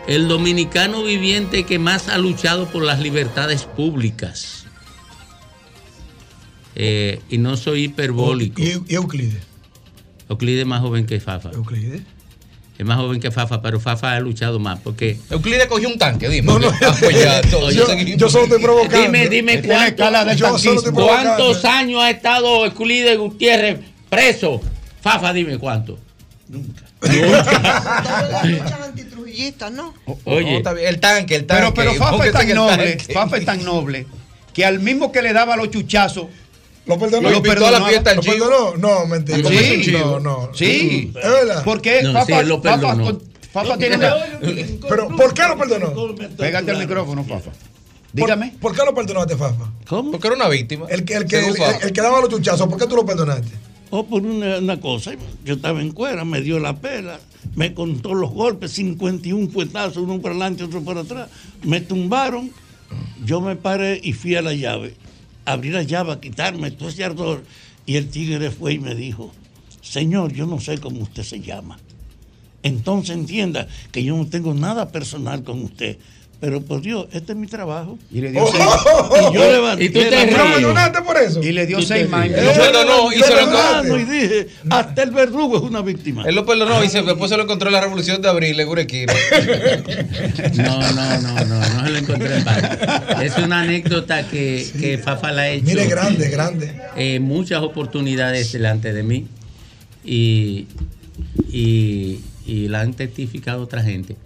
el dominicano viviente que más ha luchado por las libertades públicas. Eh, y no soy hiperbólico. ¿Y, Euclides? Euclides es más joven que Fafa. ¿Euclides? Es más joven que Fafa, pero Fafa ha luchado más porque. Euclides cogió un tanque, dime. No, no, [laughs] Oye, Dime, dime Tiene cuánto- escala de tanquismo. cuántos años ha estado Euclides Gutiérrez preso. Fafa, dime cuánto. [laughs] [laughs] Antitrujillistas, ¿no? Oye, el tanque, el tanque. Pero, pero Fafa es tan el noble. Fafa es tan noble, que al mismo que le daba los chuchazos, ¿Lo perdonó? Lo invitó a la fiesta al ¿Lo chivo. perdonó? No, mentira. Sí. No, no. Sí. ¿Es verdad? ¿Por qué? No, Fafa, sí, lo Fafa- perdonó. Fafa tiene una... Pero, ¿por qué lo perdonó? Pégate al micrófono, Fafa. Dígame. ¿Por, por qué lo perdonaste, Fafa? ¿Cómo? Porque era una víctima. El que, el que, el, Fafa. el que daba los chuchazos, ¿por qué tú lo perdonaste? O por una, una cosa, yo estaba en cuera, me dio la pela, me contó los golpes, 51 puetazos, uno para adelante, otro para atrás, me tumbaron, yo me paré y fui a la llave, abrí la llave a quitarme todo ese ardor, y el tigre fue y me dijo, señor, yo no sé cómo usted se llama. Entonces entienda que yo no tengo nada personal con usted. Pero por Dios, este es mi trabajo. Y le dio seis- y yo levanté Y tú te la ríes. mano. ¿Lo perdonaste por eso? Y le dio Tú seis más. ríes. Lo perdonó y se lo y dije, hasta el verdugo es una víctima. Él lo perdonó y se, después se lo encontró en la revolución de abril en Gurequira. No, no, no, no, no se lo encontré en vano. Es una anécdota que, que Fafa la ha hecho. Mire, grande, grande. eh, muchas oportunidades delante de mí y, y, y la han testificado otra gente.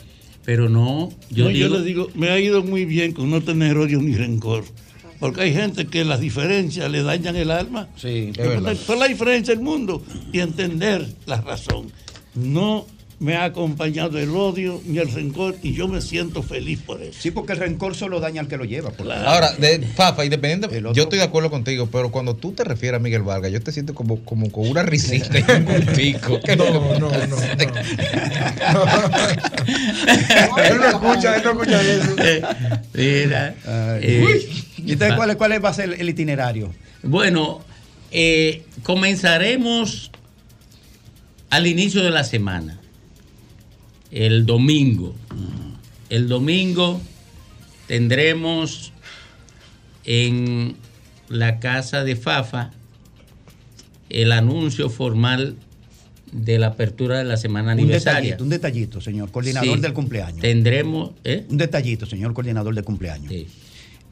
Pero no, yo Yo, digo. yo le digo, me ha ido muy bien con no tener odio ni rencor. Porque hay gente que las diferencias le dañan el alma. Sí, Pero verdad. Fue la diferencia del mundo y entender la razón. No me ha acompañado el odio ni el rencor y yo me siento feliz por eso. Sí, porque el rencor solo daña al que lo lleva. por- Ahora, de Fafa, independiente, yo estoy de acuerdo contigo, pero cuando tú te refieres a Miguel Vargas, yo te siento como, como con una risita y un [laughs] gustico. No, no, no. [laughs] Él no escucha, él no escucha eso. Mira, Ay. eh. ¿Y entonces cuál, va a ser el itinerario? Bueno, eh, comenzaremos al inicio de la semana, el domingo. El domingo tendremos en la casa de Fafa el anuncio formal de la apertura de la semana Un aniversaria. detallito, un detallito, señor, coordinador Sí. del cumpleaños. Tendremos, ¿eh? Un detallito, señor coordinador de cumpleaños.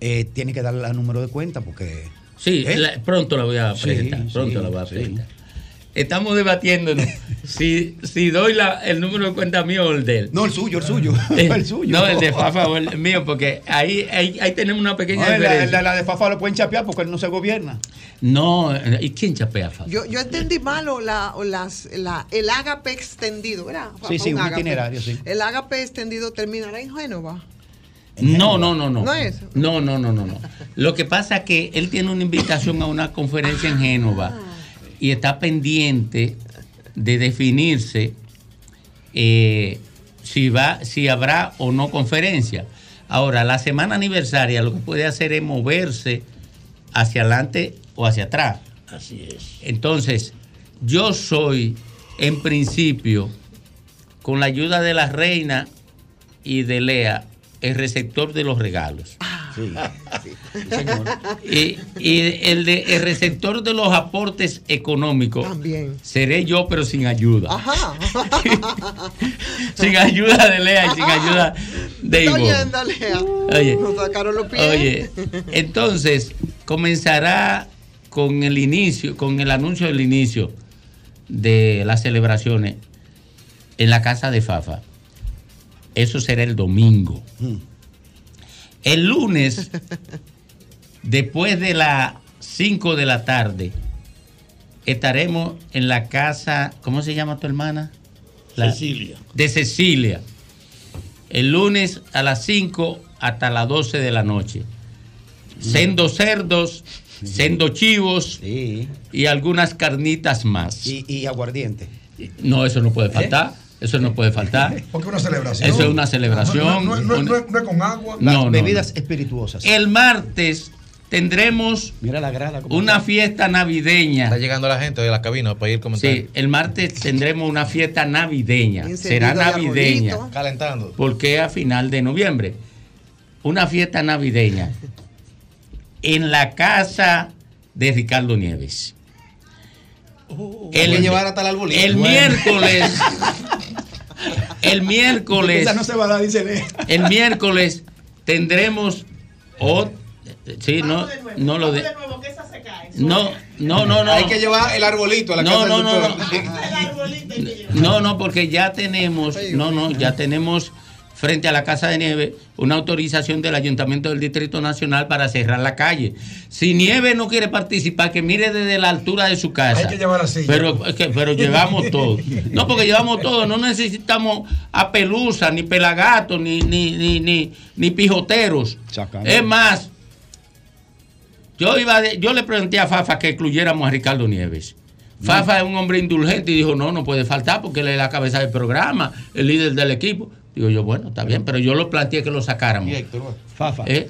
Eh, tiene que darle el número de cuenta porque. Sí, ¿Eh? la- pronto la voy a Sí, presentar. pronto sí, la voy a presentar. Estamos debatiéndonos si, si doy la- el número de cuenta mío o el de él. No, el suyo, el suyo. Eh, [laughs] el suyo. No, el de Fafa o el mío, porque ahí, ahí, ahí tenemos una pequeña No, la, diferencia. la- la de Fafa lo pueden chapear porque él no se gobierna. No, ¿y quién chapea a Fafa? Yo, yo entendí mal o la, o las, la, el ágape extendido, ¿verdad? Sí, sí, un itinerario, sí. El ágape extendido terminará en Génova. No, no, no, no. ¿No es? No, no, no, no, no. Lo que pasa es que él tiene una invitación a una conferencia en Génova y está pendiente de definirse eh, si va, si habrá o no conferencia. Ahora, la semana aniversaria lo que puede hacer es moverse hacia adelante o hacia atrás. Así es. Entonces, yo soy, en principio, con la ayuda de la reina y de Lea, el receptor de los regalos. [laughs] Sí, señor. Y, y el, de, el receptor de los aportes económicos También. seré yo, pero sin ayuda. Ajá. [laughs] Sin ayuda de Lea y sin ayuda de Ivonne. oyendo, Lea. Oye. Nos sacaron los pies. Oye, entonces comenzará con el inicio, con el anuncio del inicio de las celebraciones en la casa de Fafa. Eso será el domingo. El lunes, después de la 5 de la tarde estaremos en la casa, ¿cómo se llama tu hermana? Cecilia. De Cecilia. El lunes a las 5 hasta las 12 de la noche. Sendo cerdos, sendo chivos y algunas carnitas más. Y, y aguardiente. No, eso no puede faltar. Eso no puede faltar. [laughs] Porque una celebración. Eso es una celebración. No, no, no, no es- no es con agua. No, no, bebidas no. espirituosas. El martes tendremos Mira la grada. una está. fiesta navideña. Está llegando la gente a la cabina para ir comentando. Sí, el martes tendremos una fiesta navideña. Será de navideña. Calentando. Porque a final de noviembre. Una fiesta navideña en la casa de Ricardo Nieves. Hay que llevar hasta el. El Bueno. miércoles. [laughs] El [laughs] miércoles. Esa no se va a dar, dice Lea. El miércoles tendremos. sí, no, no lo de. No, no, no, no. Hay que llevar el arbolito a la No, casa no, del no, doctor. [laughs] No, no, porque ya tenemos, no, no, ya tenemos frente a la Casa de Nieve una autorización del Ayuntamiento del Distrito Nacional para cerrar la calle. Si Nieve no quiere participar, que mire desde la altura de su casa. Hay que llevar así. Pero, es que- pero llevamos [laughs] todo. No, porque llevamos todo. No necesitamos a pelusa, ni pelagatos, ni, ni, ni, ni, ni pijoteros. Es más, yo, iba de- yo le pregunté a Fafa que incluyéramos a Ricardo Nieves. Fafa es un hombre indulgente y dijo, no, no puede faltar porque él es la cabeza del programa, el líder del equipo. Digo yo, bueno, está bien, pero yo lo planteé que lo sacáramos. Fafa. ¿Eh?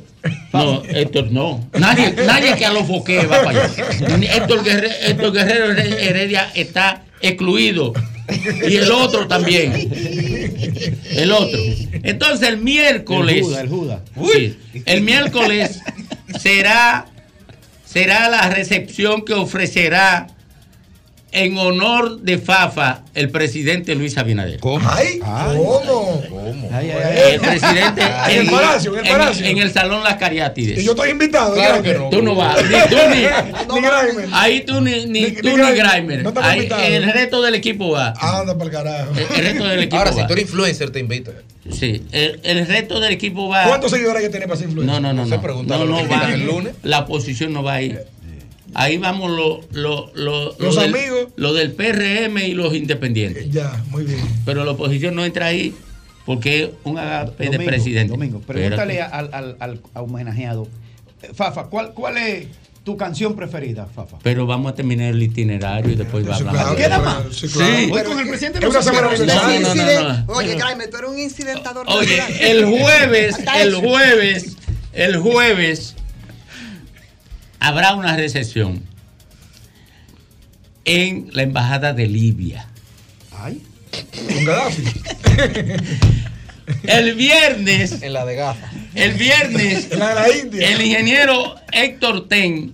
No, Héctor no. Nadie, nadie que a los foque va para allá. Héctor Guerrero, Héctor Guerrero Heredia está excluido. Y el otro también. El otro. Entonces el miércoles. El Judas, el Judas. Sí, el miércoles será, será la recepción que ofrecerá en honor de Fafa el presidente Luis Abinader. ¿Cómo? Ay, ¿cómo? ¿Cómo? El presidente [laughs] En el palacio, en el palacio. en el salón Las Cariátides. Y yo estoy invitado. Claro que no. Tú no vas, ni tú ni. [laughs] Ni Graimer. Ahí tú ni, ni, Ni- tú ni. Grimer. No Ahí el resto del equipo va. Anda para el carajo. El, el resto del equipo Ahora, va. si tú eres influencer, te invito. Sí, el, el resto del equipo va. ¿Cuántos seguidores hay que tener para ser influencer? No, no, no. Se No, pregunta no, lo no que va. el lunes. La oposición no va ahí. Ahí vamos lo, lo, lo, lo Los del, amigos. Lo del PRM y los independientes. Ya, muy bien. Pero la oposición no entra ahí porque es un agape de presidente. Domingo, pregúntale al, al, al- homenajeado. Eh, Fafa, ¿cuál, ¿cuál es tu canción preferida, Fafa? Pero vamos a terminar el itinerario y después va a hablar. claro, ¿Queda más? Sí, claro. Sí. Voy con el presidente Es una semana Luis No, no, no, no. Oye, Jaime, tú eres un incidentador. Oye, natural. el jueves, el jueves, el jueves habrá una recepción en la embajada de Libia. Ay. Con Gaddafi. [laughs] El viernes, En la de gafa. el viernes, En la de la India. el ingeniero Héctor Ten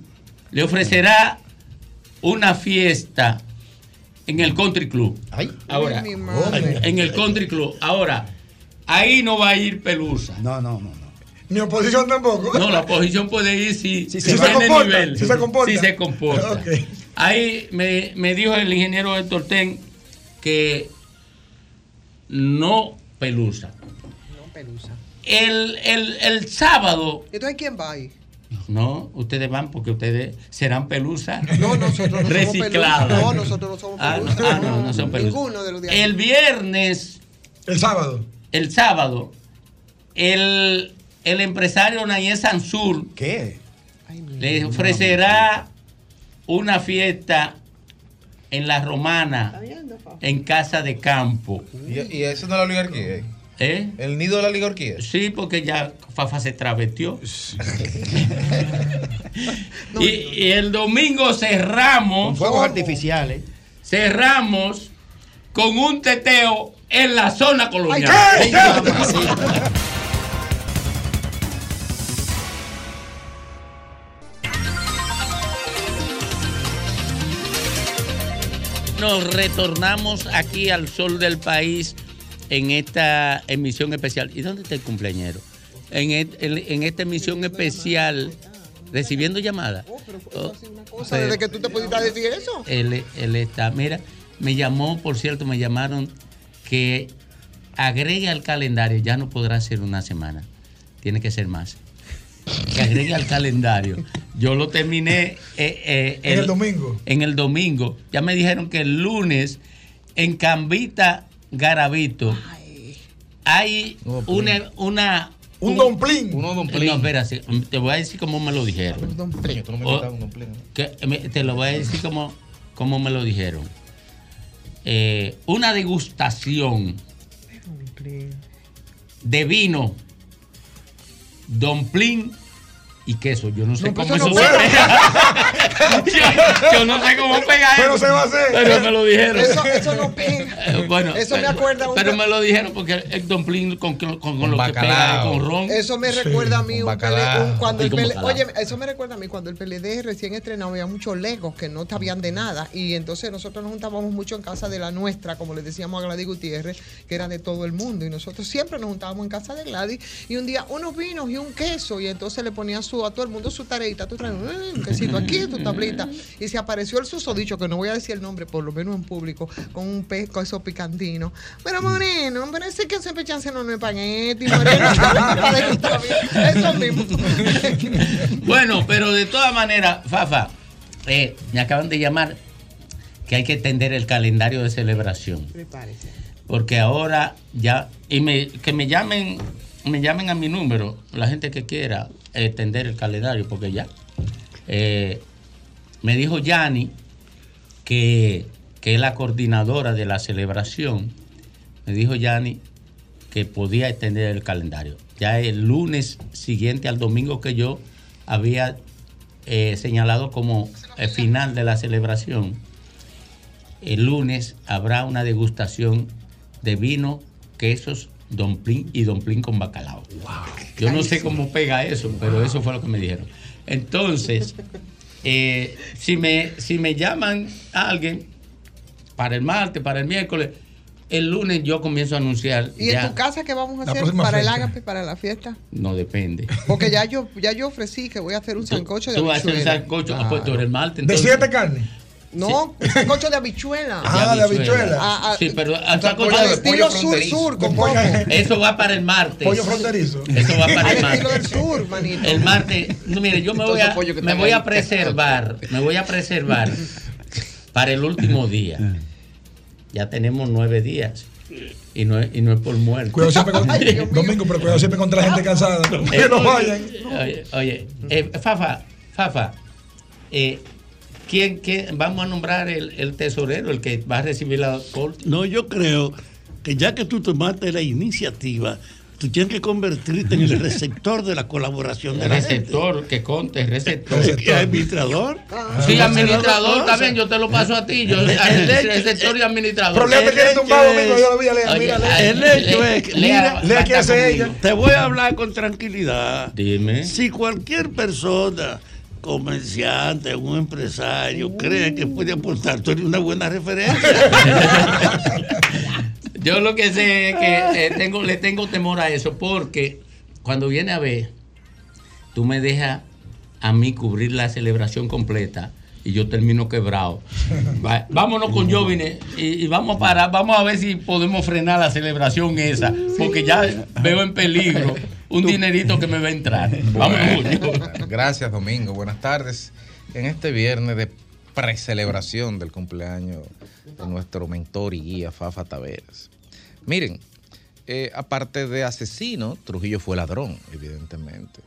le ofrecerá una fiesta en el Country Club. Ay. Ahora, mi madre. en el Country Club. Ahora, ahí no va a ir Pelusa. No, no, no. No. Ni oposición tampoco. No, la oposición puede ir si, Si si se tiene comporta, nivel. si se comporta. Si se comporta. Ahí me, me dijo el ingeniero Héctor Ten que no pelusa. No, pelusa. El, el, el sábado, ¿Y entonces quién va ahí? no, ustedes van porque ustedes serán pelusa No, nosotros no somos. No, nosotros no somos Ah, no, pelusa. ah, no, no son pelusa. Ninguno de los aquí. El viernes, El sábado. el sábado, el, el empresario Nayé Sansur ¿Qué? le ofrecerá una fiesta en la romana, en casa de campo. Y, y eso no es la oligarquía. eh. ¿Eh? El nido de la oligarquía. Sí, porque ya Fafa se travestió. [laughs] y, y el domingo Con cerramos, fuegos artificiales. cerramos con un teteo en la zona colonial. ¿qué? Nos retornamos aquí al sol del país en esta emisión especial. ¿Y dónde está el cumpleañero? En, esta emisión especial, recibiendo llamadas. Oh, O sea, desde que tú te pudiste decir eso. él, él está, mira, me llamó, por cierto, me llamaron que agregue al calendario, ya no podrá ser una semana, tiene que ser más. Que agregue al calendario. Yo lo terminé eh, eh, En el domingo. En el domingo. Ya me dijeron que el lunes en Cambita Garavito hay una, una Un domplín. Uno No, espera, te voy a decir cómo me lo dijeron. Coño, tú no me O- quitas un domplín. que te lo voy a decir como, como me lo dijeron. Eh, una degustación de vino, domplín y queso. Yo no sé No, pues cómo eso eso no se puede. [laughs] yo, yo no sé cómo pega Pero eso. se va a hacer. Pero me lo dijeron. Eso, eso no pega. Eh, [laughs] bueno, Eso me pero- acuerda un- Pero me lo dijeron porque el domplín con, con, con lo que bacalao. pega con ron. Eso me recuerda a mí con un PLD, bacalao. un- cuando el con oye, eso me recuerda a mí cuando el PLD recién estrenado había muchos legos que no sabían de nada y entonces nosotros nos juntábamos mucho en casa de la nuestra, como le decíamos a Gladys Gutiérrez, que era de todo el mundo y nosotros siempre nos juntábamos en casa de Gladys y un día unos vinos y un queso y entonces le ponían su, a todo el mundo su tareita, tú traes "Mm, un quesito aquí, tu tablita y se apareció el susodicho, que no voy a decir el nombre, por lo menos en público, con un pe- queso picantino. Pero moreno, pero ese queso en chance no, es espagueti, moreno. [laughs] Eso mismo. [laughs] Bueno, pero de todas maneras, Fafa, eh, me acaban de llamar que hay que tender el calendario de celebración. Porque ahora ya, y me, que me llamen, me llamen a mi número, la gente que quiera eh, tender el calendario, porque ya. eh, me dijo Yani que, que es la coordinadora de la celebración. Me dijo Yani que podía extender el calendario. Ya el lunes siguiente al domingo que yo había eh, señalado como el final de la celebración, el lunes habrá una degustación de vino, quesos, domplín y domplín con bacalao. Yo no sé cómo pega eso, pero eso fue lo que me dijeron. Entonces, eh, si, me, si me llaman a alguien para el martes, para el miércoles, el lunes yo comienzo a anunciar. ¿Y en tu casa qué vamos a hacer para el ágape, para la fiesta? No depende. Porque ya yo, ya yo ofrecí que voy a hacer un sancocho de Tú vas a hacer un sancocho, ah, pues tú eres el martes. ¿De entonces. siete carnes? No, sancocho de habichuela. Ah, de habichuela. Ah, ah, Sí, pero sancocho al de estilo pollo sur fronterizo. sur con pollo-. Eso va para el martes. Pollo fronterizo. Eso va para el estilo del martes. sur, manito. El martes, no, mire, yo me voy a, me voy a preservar, me voy a preservar para el último día. Ya tenemos nueve días y no es, y no es por muerte. Cuidado siempre con, [laughs] Domingo, pero cuidado siempre contra la gente cansada. [laughs] Que no vayan. Oye, oye eh, Fafa, Fafa, eh, ¿quién, quién- vamos a nombrar el, el tesorero, el que va a recibir la corte? No, yo creo que ya que tú tomaste la iniciativa, tú tienes que convertirte en el receptor de la colaboración de El la gente. receptor, que conte, receptor. ¿Y administrador? Sí, Ah, administrador, también, yo te lo paso a ti. Yo, El- el- el receptor y administrador. Pero Lea te quiere tumbar, Domingo, yo lo vi a Oye, mira. El hecho es que, Lea, mira, Lea, ¿qué hace ella? te voy a hablar con tranquilidad. Dime. Si cualquier persona, comerciante, un empresario, cree que puede aportar, tú eres una buena referencia. [laughs] Yo lo que sé es que eh, tengo, le tengo temor a eso porque cuando viene a ver, tú me dejas a mí cubrir la celebración completa y yo termino quebrado. Va- vámonos con Jovine y, y vamos a parar, vamos a ver si podemos frenar la celebración esa, porque ya veo en peligro un dinerito que me va a entrar. [laughs] Bueno, gracias, Domingo. Buenas tardes. En este viernes de precelebración del cumpleaños de nuestro mentor y guía Fafa Taveras. Miren, eh, aparte de asesino, Trujillo fue ladrón, evidentemente.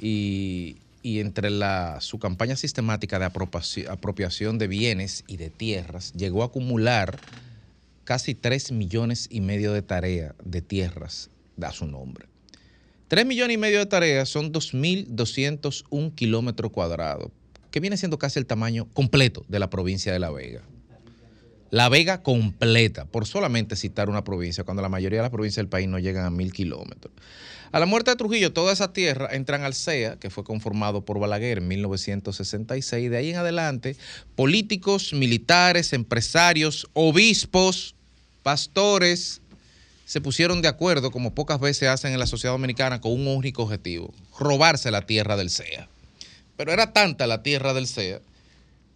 Y, y entre la, su campaña sistemática de apropiaci- apropiación de bienes y de tierras, llegó a acumular casi 3 millones y medio de tareas de tierras a su nombre. 3 millones y medio de tareas son 2.201 kilómetros cuadrados, que viene siendo casi el tamaño completo de la provincia de La Vega. La Vega completa, por solamente citar una provincia, cuando la mayoría de las provincias del país no llegan a mil kilómetros. A la muerte de Trujillo, toda esa tierra entran al CEA, que fue conformado por Balaguer en 1966. De ahí en adelante, políticos, militares, empresarios, obispos, pastores, se pusieron de acuerdo, como pocas veces hacen en la sociedad dominicana, con un único objetivo, robarse la tierra del CEA. Pero era tanta la tierra del CEA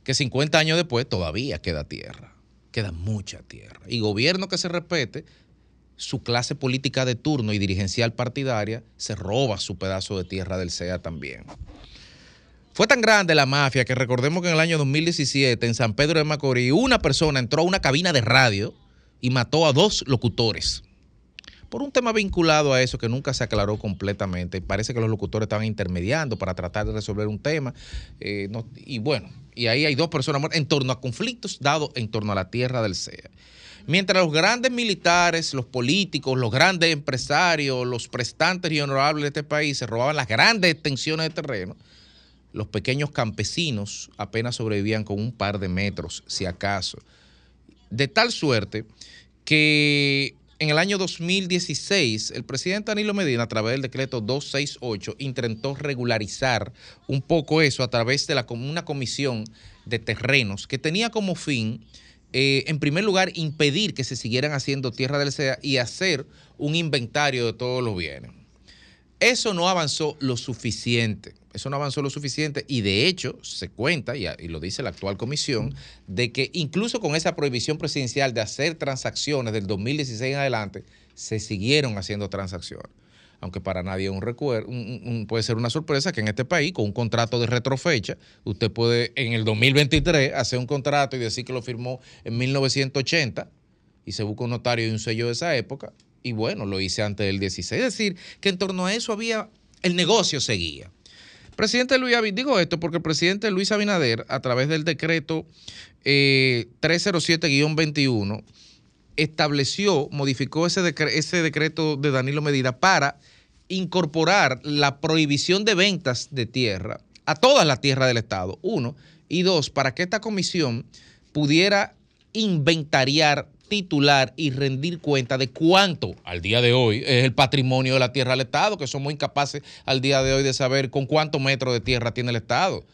que 50 años después todavía queda tierra, queda mucha tierra. Y gobierno que se respete su clase política de turno y dirigencial partidaria se roba su pedazo de tierra del CEA también. Fue tan grande la mafia que recordemos que en el año 2017 en San Pedro de Macorís una persona entró a una cabina de radio y mató a dos locutores. Por un tema vinculado a eso que nunca se aclaró completamente. Parece que los locutores estaban intermediando para tratar de resolver un tema. eh, y bueno, y ahí hay dos personas muertas en torno a conflictos dados en torno a la tierra del CEA. Mientras los grandes militares, los políticos, los grandes empresarios, los prestantes y honorables de este país se robaban las grandes extensiones de terreno, los pequeños campesinos apenas sobrevivían con un par de metros, si acaso. De tal suerte que en el año 2016 el presidente Danilo Medina a través del decreto 268 intentó regularizar un poco eso a través de la, una comisión de terrenos que tenía como fin, eh, en primer lugar, impedir que se siguieran haciendo tierra del SEA y hacer un inventario de todos los bienes. Eso no avanzó lo suficiente. Eso no avanzó lo suficiente y de hecho se cuenta, y, lo dice la actual comisión, de que incluso con esa prohibición presidencial de hacer transacciones del 2016 en adelante, se siguieron haciendo transacciones. Aunque para nadie un recuerdo, un- puede ser una sorpresa que en este país, con un contrato de retrofecha, usted puede en el 2023 hacer un contrato y decir que lo firmó en 1980 y se busca un notario y un sello de esa época. Y bueno, lo hice antes del 16. Es decir, que en torno a eso había, el negocio seguía. Presidente Luis Abinader, digo esto porque el presidente Luis Abinader, a través del decreto eh, 307-21, estableció, modificó ese decreto de Danilo Medina para incorporar la prohibición de ventas de tierra a todas las tierras del Estado, uno, y dos, para que esta comisión pudiera inventariar, titular y rendir cuenta de cuánto al día de hoy es el patrimonio de la tierra del Estado, que somos incapaces al día de hoy de saber con cuántos metros de tierra tiene el Estado.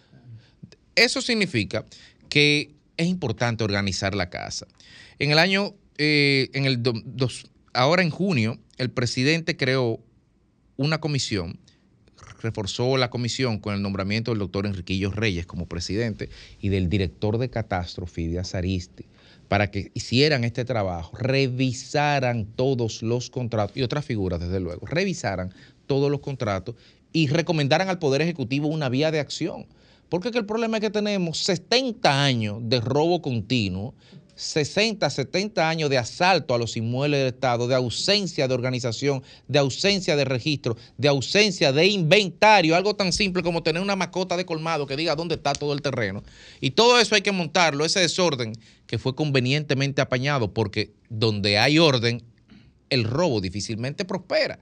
Eso significa que es importante organizar la casa. En el año, eh, en el do- dos- ahora en junio, el presidente creó una comisión, reforzó la comisión con el nombramiento del doctor Enriquillo Reyes como presidente y del director de catástrofe, Fidias Aristi, para que hicieran este trabajo, revisaran todos los contratos y otras figuras, desde luego, revisaran todos los contratos y recomendaran al Poder Ejecutivo una vía de acción. Porque el problema es que tenemos 70 años de robo continuo, 60, 70 años de asalto a los inmuebles del Estado, de ausencia de organización, de ausencia de registro, de ausencia de inventario, algo tan simple como tener una macota de colmado que diga dónde está todo el terreno. Y todo eso hay que montarlo, ese desorden que fue convenientemente apañado, porque donde hay orden, el robo difícilmente prospera.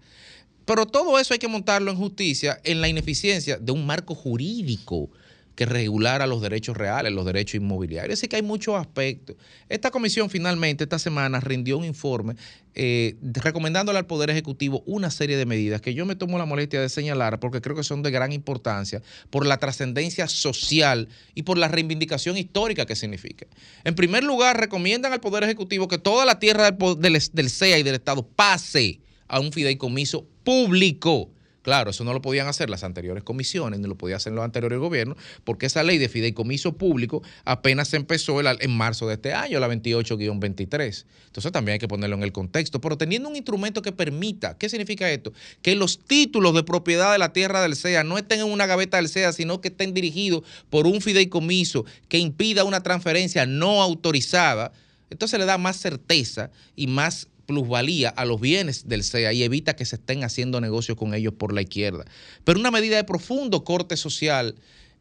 Pero todo eso hay que montarlo en justicia, en la ineficiencia de un marco jurídico que regulara los derechos reales, los derechos inmobiliarios. Así que hay muchos aspectos. Esta comisión finalmente esta semana rindió un informe eh, recomendándole al Poder Ejecutivo una serie de medidas que yo me tomo la molestia de señalar porque creo que son de gran importancia por la trascendencia social y por la reivindicación histórica que significa. En primer lugar, recomiendan al Poder Ejecutivo que toda la tierra del, del, del CEA y del Estado pase a un fideicomiso público. Claro, eso no lo podían hacer las anteriores comisiones, ni lo podían hacer los anteriores gobiernos, porque esa ley de fideicomiso público apenas se empezó el- en marzo de este año, la 28-23. Entonces también hay que ponerlo en el contexto, pero teniendo un instrumento que permita, ¿qué significa esto? Que los títulos de propiedad de la tierra del CEA no estén en una gaveta del CEA, sino que estén dirigidos por un fideicomiso que impida una transferencia no autorizada. Entonces le da más certeza y más plusvalía a los bienes del CEA y evita que se estén haciendo negocios con ellos por la izquierda. Pero una medida de profundo corte social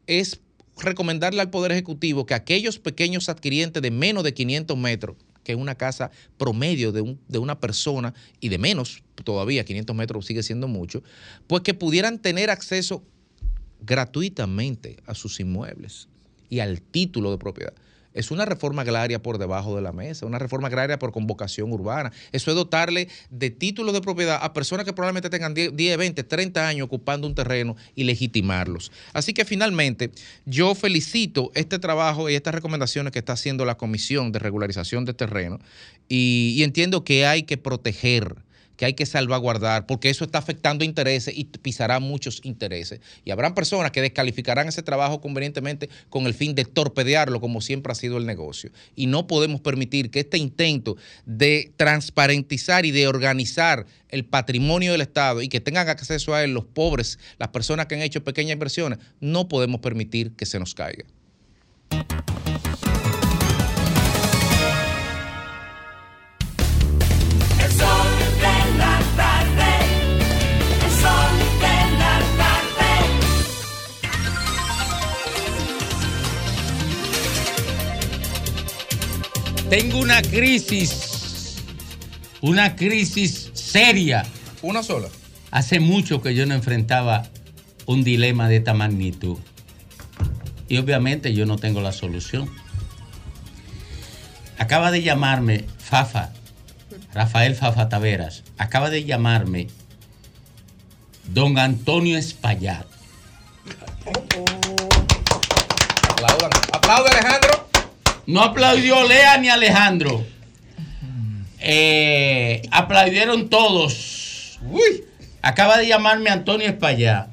es recomendarle al Poder Ejecutivo que aquellos pequeños adquirientes de menos de 500 metros, que es una casa promedio de, un- de una persona y de menos todavía, 500 metros sigue siendo mucho, pues que pudieran tener acceso gratuitamente a sus inmuebles y al título de propiedad. Es una reforma agraria por debajo de la mesa, una reforma agraria por convocación urbana. Eso es dotarle de títulos de propiedad a personas que probablemente tengan 10, 10, 20, 30 años ocupando un terreno y legitimarlos. Así que finalmente yo felicito este trabajo y estas recomendaciones que está haciendo la Comisión de Regularización de Terreno y, y entiendo que hay que proteger que hay que salvaguardar, porque eso está afectando intereses y pisará muchos intereses. Y habrán personas que descalificarán ese trabajo convenientemente con el fin de torpedearlo, como siempre ha sido el negocio. Y no podemos permitir que este intento de transparentizar y de organizar el patrimonio del Estado y que tengan acceso a él los pobres, las personas que han hecho pequeñas inversiones, no podemos permitir que se nos caiga. Tengo una crisis, una crisis seria. ¿Una sola? Hace mucho que yo no enfrentaba un dilema de esta magnitud. Y obviamente yo no tengo la solución. Acaba de llamarme Fafa, Rafael Fafa Taveras, acaba de llamarme don Antonio Espaillat. Aplaudan. Aplaude Alejandro. No aplaudió Lea ni Alejandro. Eh, aplaudieron todos. Acaba de llamarme Antonio Espaillat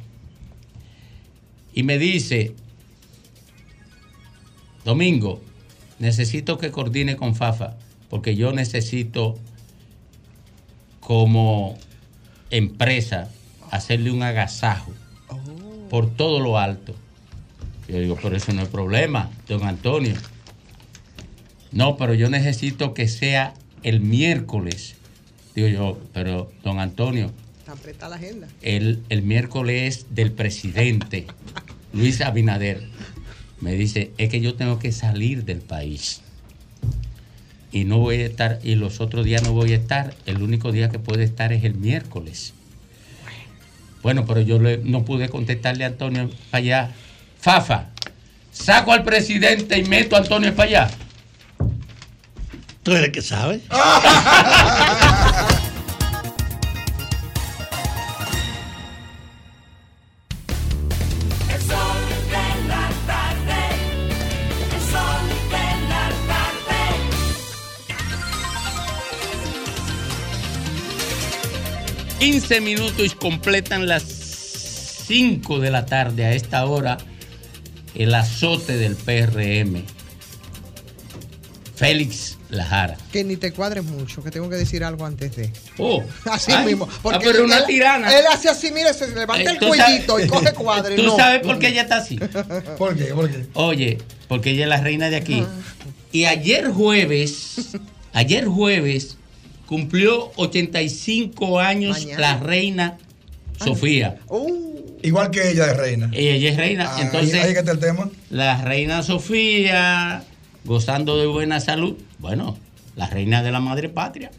y me dice, Domingo, necesito que coordine con Fafa porque yo necesito como empresa hacerle un agasajo por todo lo alto. Yo digo, pero eso no es problema, don Antonio. No, pero yo necesito que sea el miércoles. Digo yo, pero don Antonio, Está apretada la agenda. el, el miércoles es del presidente [laughs] Luis Abinader. Me dice, es que yo tengo que salir del país. Y no voy a estar, y los otros días no voy a estar. El único día que puede estar es el miércoles. Bueno, pero yo le- no pude contestarle a Antonio para allá. Fafa, saco al presidente y meto a Antonio para allá. Tú eres el que sabe. El sol de la tarde. El sol de la tarde. 15 minutos y completan las 5 de la tarde a esta hora el azote del PRM. Félix Lajara. Que ni te cuadres mucho, que tengo que decir algo antes de. Oh, [laughs] Así ay, mismo. ah, pero una él, tirana. Él hace así, mire, se levanta el cuellito sabes- y coge [laughs] cuadre. ¿Tú no. sabes por qué ella está así? [laughs] ¿Por qué? ¿Por qué? Oye, porque ella es la reina de aquí. Y ayer jueves, ayer jueves, cumplió 85 años Mañana. la reina Sofía. Igual que ella es reina. Ella es reina. Ahí- Entonces, ahí que está el tema. la reina Sofía, gozando de buena salud. Bueno, la reina de la madre patria.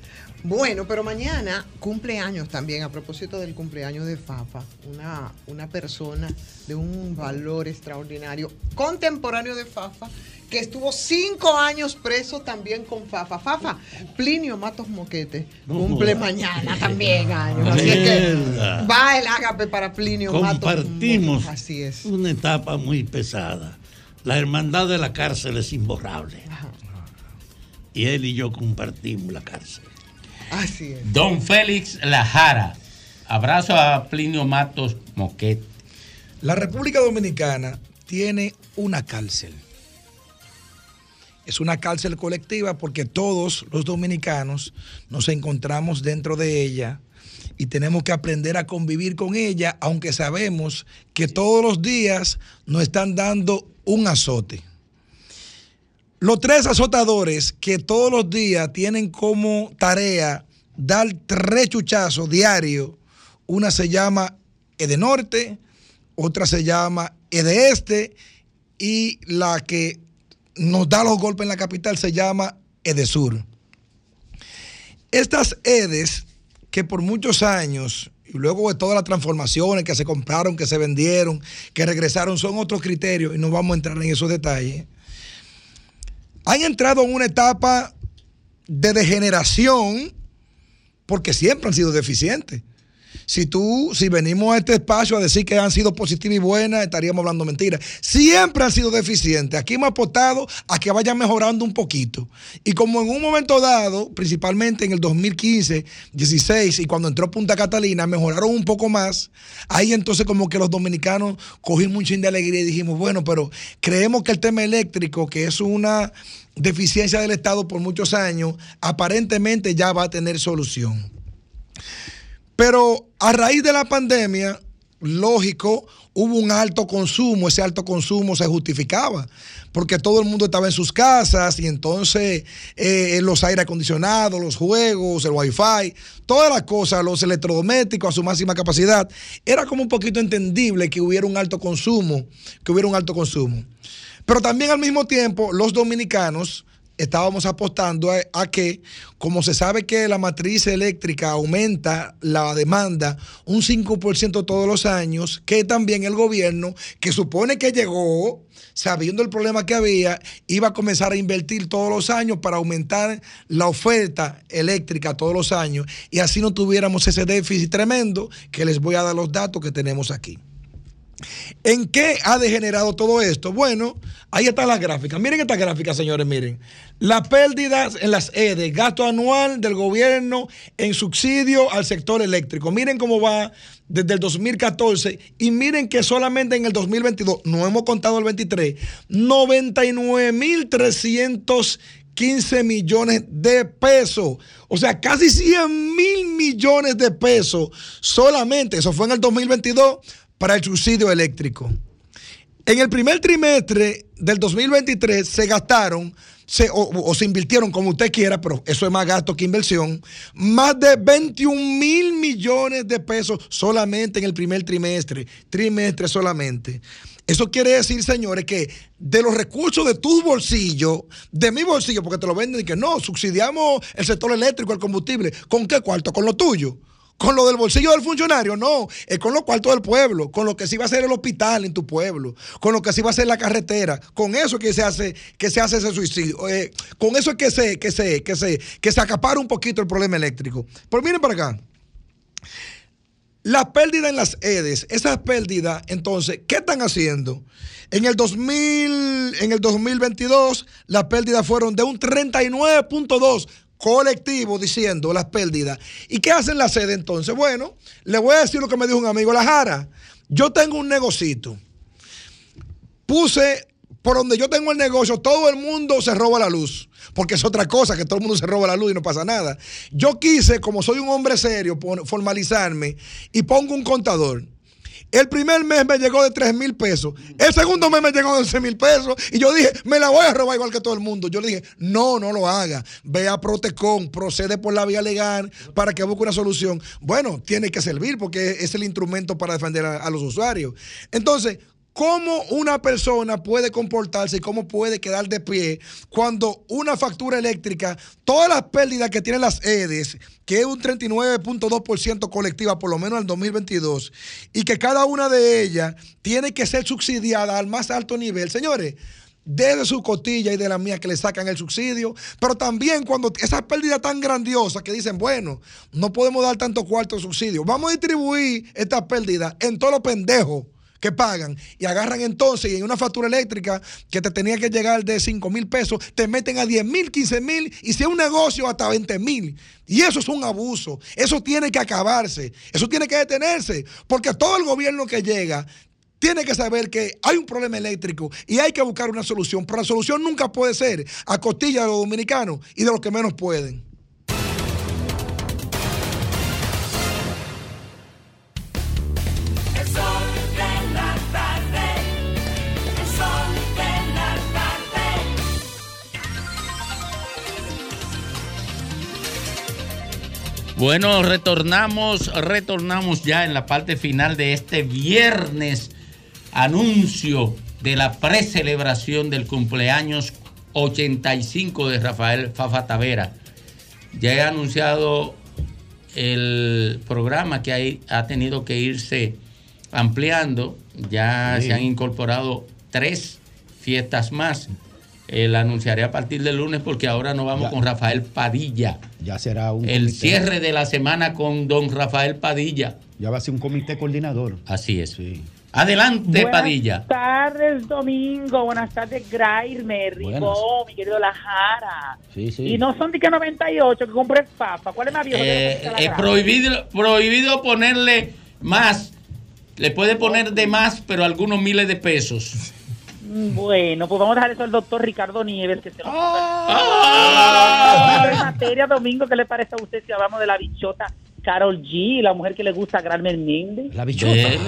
Bueno, pero mañana cumpleaños también, a propósito del cumpleaños de Fafa, una, una persona de un valor extraordinario, contemporáneo de Fafa, que estuvo cinco años preso también con Fafa. Fafa, Plinio Matos Moquete, cumple mañana también [laughs] años. Así es que va el ágape para Plinio Matos Compartimos Moquete. Así es. una etapa muy pesada. La hermandad de la cárcel es imborrable. Y él y yo compartimos la cárcel. Así es. Don Félix Lajara. Abrazo a Plinio Matos Moquete. La República Dominicana tiene una cárcel. Es una cárcel colectiva porque todos los dominicanos nos encontramos dentro de ella y tenemos que aprender a convivir con ella, aunque sabemos que todos los días nos están dando un azote. Los tres azotadores que todos los días tienen como tarea dar tres chuchazos diarios, una se llama Edenorte, otra se llama Edeeste y la que nos da los golpes en la capital se llama Edesur. Estas Edes, que por muchos años, y luego de todas las transformaciones que se compraron, que se vendieron, que regresaron, son otros criterios, y no vamos a entrar en esos detalles, han entrado en una etapa de degeneración porque siempre han sido deficientes. Si tú, si venimos a este espacio a decir que han sido positivas y buenas, estaríamos hablando mentiras. Siempre han sido deficientes. Aquí hemos apostado a que vayan mejorando un poquito. Y como en un momento dado, principalmente en el 2015, 16 y cuando entró Punta Catalina, mejoraron un poco más. Ahí entonces como que los dominicanos cogimos un chin de alegría y dijimos, bueno, pero creemos que el tema eléctrico, que es una deficiencia del Estado por muchos años, aparentemente ya va a tener solución. Pero a raíz de la pandemia, lógico, hubo un alto consumo, ese alto consumo se justificaba, porque todo el mundo estaba en sus casas y entonces eh, los aire acondicionados, los juegos, el wifi, todas las cosas, los electrodomésticos a su máxima capacidad, era como un poquito entendible que hubiera un alto consumo, que hubiera un alto consumo. Pero también al mismo tiempo, los dominicanos estábamos apostando a, que, como se sabe que la matriz eléctrica aumenta la demanda un 5% todos los años, que también el gobierno, que supone que llegó, sabiendo el problema que había, iba a comenzar a invertir todos los años para aumentar la oferta eléctrica todos los años y así no tuviéramos ese déficit tremendo que les voy a dar los datos que tenemos aquí. ¿En qué ha degenerado todo esto? Bueno, ahí están las gráficas. Miren estas gráficas, señores, miren. Las pérdidas en las EDE, gasto anual del gobierno en subsidio al sector eléctrico. Miren cómo va desde el 2014 y miren que solamente en el 2022, no hemos contado el 23, 99.315 millones de pesos. O sea, casi 100 mil millones de pesos solamente. Eso fue en el 2022 para el subsidio eléctrico. En el primer trimestre del 2023 se gastaron, se, o, o, se invirtieron como usted quiera, pero eso es más gasto que inversión, más de 21 mil millones de pesos solamente en el primer trimestre, trimestre solamente. Eso quiere decir, señores, que de los recursos de tus bolsillos, de mi bolsillo, porque te lo venden y que no, subsidiamos el sector eléctrico, el combustible, ¿con qué cuarto? Con lo tuyo con lo del bolsillo del funcionario, no, es con los cuartos del pueblo, con lo que se iba a hacer el hospital en tu pueblo, con lo que se iba a hacer la carretera, con eso que se hace, que se hace ese suicidio, eh, con eso es que se, que se, que se, que se acapara un poquito el problema eléctrico. Pero miren para acá. La pérdida en las EDES, esas pérdidas, entonces, ¿qué están haciendo? En el 2000, en el 2022, las pérdidas fueron de un 39.2 colectivo diciendo las pérdidas. ¿Y qué hacen la sede entonces? Bueno, le voy a decir lo que me dijo un amigo, La Jara, yo tengo un negocito. Puse por donde yo tengo el negocio, todo el mundo se roba la luz. Porque es otra cosa, que todo el mundo se roba la luz y no pasa nada. Yo quise, como soy un hombre serio, formalizarme y pongo un contador. El primer mes me llegó de 3 mil pesos. El segundo mes me llegó de 11 mil pesos. Y yo dije, me la voy a robar igual que todo el mundo. Yo le dije, no, no lo haga. Ve a Protecon, procede por la vía legal para que busque una solución. Bueno, tiene que servir porque es el instrumento para defender a, a los usuarios. Entonces, cómo una persona puede comportarse y cómo puede quedar de pie cuando una factura eléctrica, todas las pérdidas que tienen las EDES, que es un 39.2% colectiva por lo menos en el 2022, y que cada una de ellas tiene que ser subsidiada al más alto nivel. Señores, desde su costilla y de la mía que le sacan el subsidio, pero también cuando esas pérdidas tan grandiosas que dicen, bueno, no podemos dar tanto cuarto subsidio, vamos a distribuir estas pérdidas en todos los pendejos que pagan y agarran entonces y en una factura eléctrica que te tenía que llegar de 5 mil pesos, te meten a 10 mil, 15 mil y si es un negocio hasta 20 mil. Y eso es un abuso. Eso tiene que acabarse. Eso tiene que detenerse. Porque todo el gobierno que llega tiene que saber que hay un problema eléctrico y hay que buscar una solución. Pero la solución nunca puede ser a costilla de los dominicanos y de los que menos pueden. Bueno, retornamos, retornamos ya en la parte final de este viernes. Anuncio de la precelebración del cumpleaños 85 de Rafael Fafa Tavera. Ya he anunciado el programa que hay, ha tenido que irse ampliando. Ya Sí. se han incorporado tres fiestas más. Eh, la anunciaré a partir del lunes porque ahora nos vamos con Rafael Padilla. Ya será un El comité. cierre de la semana con don Rafael Padilla. Ya va a ser un comité coordinador. Así es. Adelante, Buenas Padilla. tardes, Domingo. Buenas tardes, Grairme, Ribó, mi querido Lajara. Sí, sí. Y no son de que 98 que compré papa. ¿Cuál es más viejo? Eh, es granja? prohibido, prohibido ponerle más. Le puede poner de más, pero algunos miles de pesos. Bueno, pues vamos a dejar eso al doctor Ricardo Nieves, que se lo Ah. En materia, Domingo, ¿qué le parece a usted si hablamos de la bichota Carol G, la mujer que le gusta a Gran Méndez? La bichota. Dele,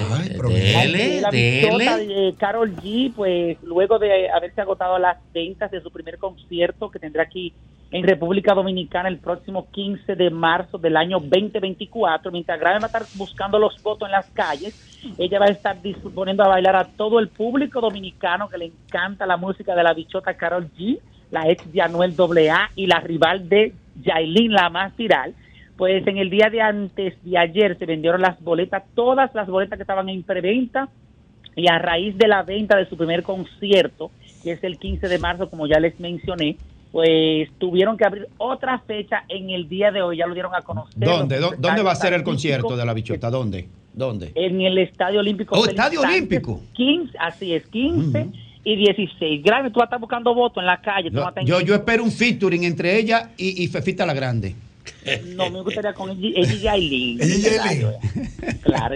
Ay, dele, la bichota dele. de Carol G, pues luego de haberse agotado las ventas de su primer concierto que tendrá aquí en República Dominicana el próximo 15 de marzo del año 2024, mientras Grave va a estar buscando los votos en las calles, ella va a estar disponiendo a bailar a todo el público dominicano que le encanta la música de la bichota Carol G, la ex de Anuel AA y la rival de Yailin, la más viral. Pues en el día de antes de ayer se vendieron las boletas, todas las boletas que estaban en preventa, y a raíz de la venta de su primer concierto, que es el 15 de marzo, como ya les mencioné, pues tuvieron que abrir otra fecha en el día de hoy, ya lo dieron a conocer. ¿Dónde? los ¿Dó- ¿Dónde va a ser el concierto de la bichota? ¿Dónde? ¿Dónde? En el Estadio Olímpico. Oh, Estadio Sánchez, Olímpico. 15, así es, 15 y 16. Grave, tú vas a estar buscando votos en la calle. tú en- Yo, yo espero un featuring entre ella y, y Fefita la Grande. [laughs] No, me gustaría con ella ella y Yailin. Ella y Claro.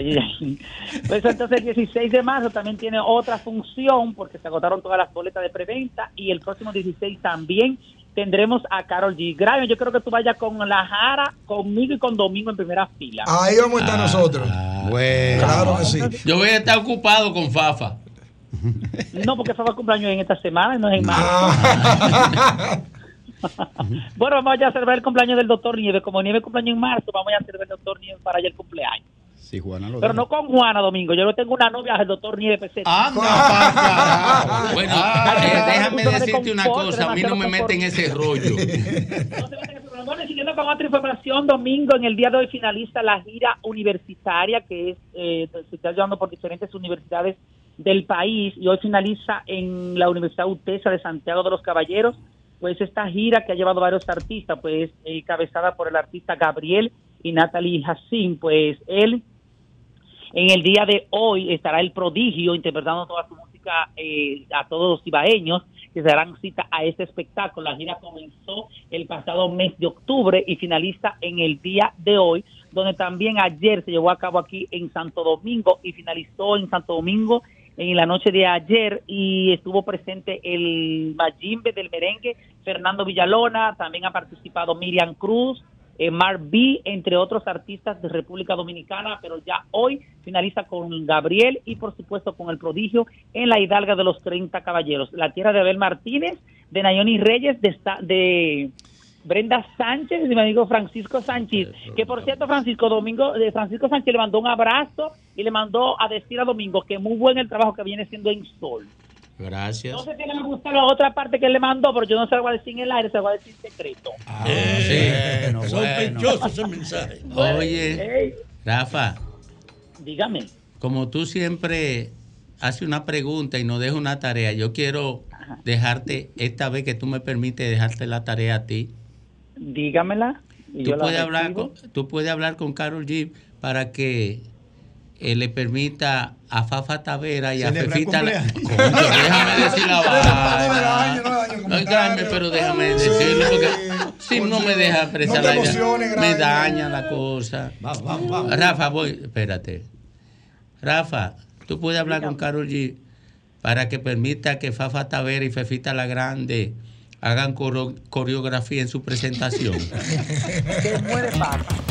Pues entonces el 16 de marzo también tiene otra función porque se agotaron todas las boletas de preventa y el próximo 16 también tendremos a Carol G. Grave, yo creo que tú vayas con la Jara, conmigo y con Domingo en primera fila. Ahí vamos a estar nosotros. Bueno. Claro que sí. Yo voy a estar ocupado con Fafa. No, porque el cumpleaños en esta semana, no es en marzo. Ah. [laughs] [laughs] bueno, vamos ya a celebrar el cumpleaños del doctor Nieves. Como Nieves cumpleaños en marzo, vamos a celebrar el doctor Nieves para allá el cumpleaños. Sí, Juana lo Pero no con Juana Domingo. Yo no tengo una novia del doctor Nieves Peseta. [laughs] Bueno, Ah, eh, déjame decirte una cosa, a mí no me meten [laughs] en ese rollo. Bueno, siguiendo con otra información, domingo, en el día de hoy finaliza la gira universitaria que es, eh, se está llevando por diferentes universidades del país y hoy finaliza en la Universidad UTESA de Santiago de los Caballeros, pues esta gira que ha llevado varios artistas, pues eh, cabezada por el artista Gabriel y Natalie Hassim, pues él en el día de hoy estará el prodigio interpretando toda su música eh, a todos los ibaeños que se darán cita a este espectáculo. La gira comenzó el pasado mes de octubre y finaliza en el día de hoy, donde también ayer se llevó a cabo aquí en Santo Domingo y finalizó en Santo Domingo en la noche de ayer y estuvo presente el Mayimbe del merengue, Fernando Villalona, también ha participado Miriam Cruz, eh, Mar B, entre otros artistas de República Dominicana, pero ya hoy finaliza con Gabriel y por supuesto con el prodigio en la Hidalga de los 30 Caballeros, la tierra de Abel Martínez, de Nayoni Reyes, de, de Brenda Sánchez y mi amigo Francisco Sánchez, que por cierto Francisco Domingo, de Francisco Sánchez le mandó un abrazo y le mandó a decir a Domingo que muy buen el trabajo que viene siendo en Sol. Gracias. No sé si le gusta la otra parte que él le mandó, pero yo no se lo voy a decir en el aire, se lo voy a decir en secreto. Bueno, Sospechoso ese mensaje. Oye, Rafa, Dígame. como tú siempre haces una pregunta y no dejas una tarea, yo quiero dejarte, esta vez que tú me permites dejarte la tarea a ti. Dígamela. y Tú yo la puedes, hablar con, tú puedes hablar con Carol G para que eh, le permita a Fafa Tavera y a Fefita. la-. Coño, déjame decir la [laughs] vaina. No, Graeme, pero déjame decirlo porque si no me deja expresar No la emociones, me daña la cosa. Rafa, voy, espérate. Rafa, tú puedes hablar con Carol G para que permita que Fafa Tavera y Fefita la Grande hagan coreografía en su presentación. [laughs] Que muere Fafa.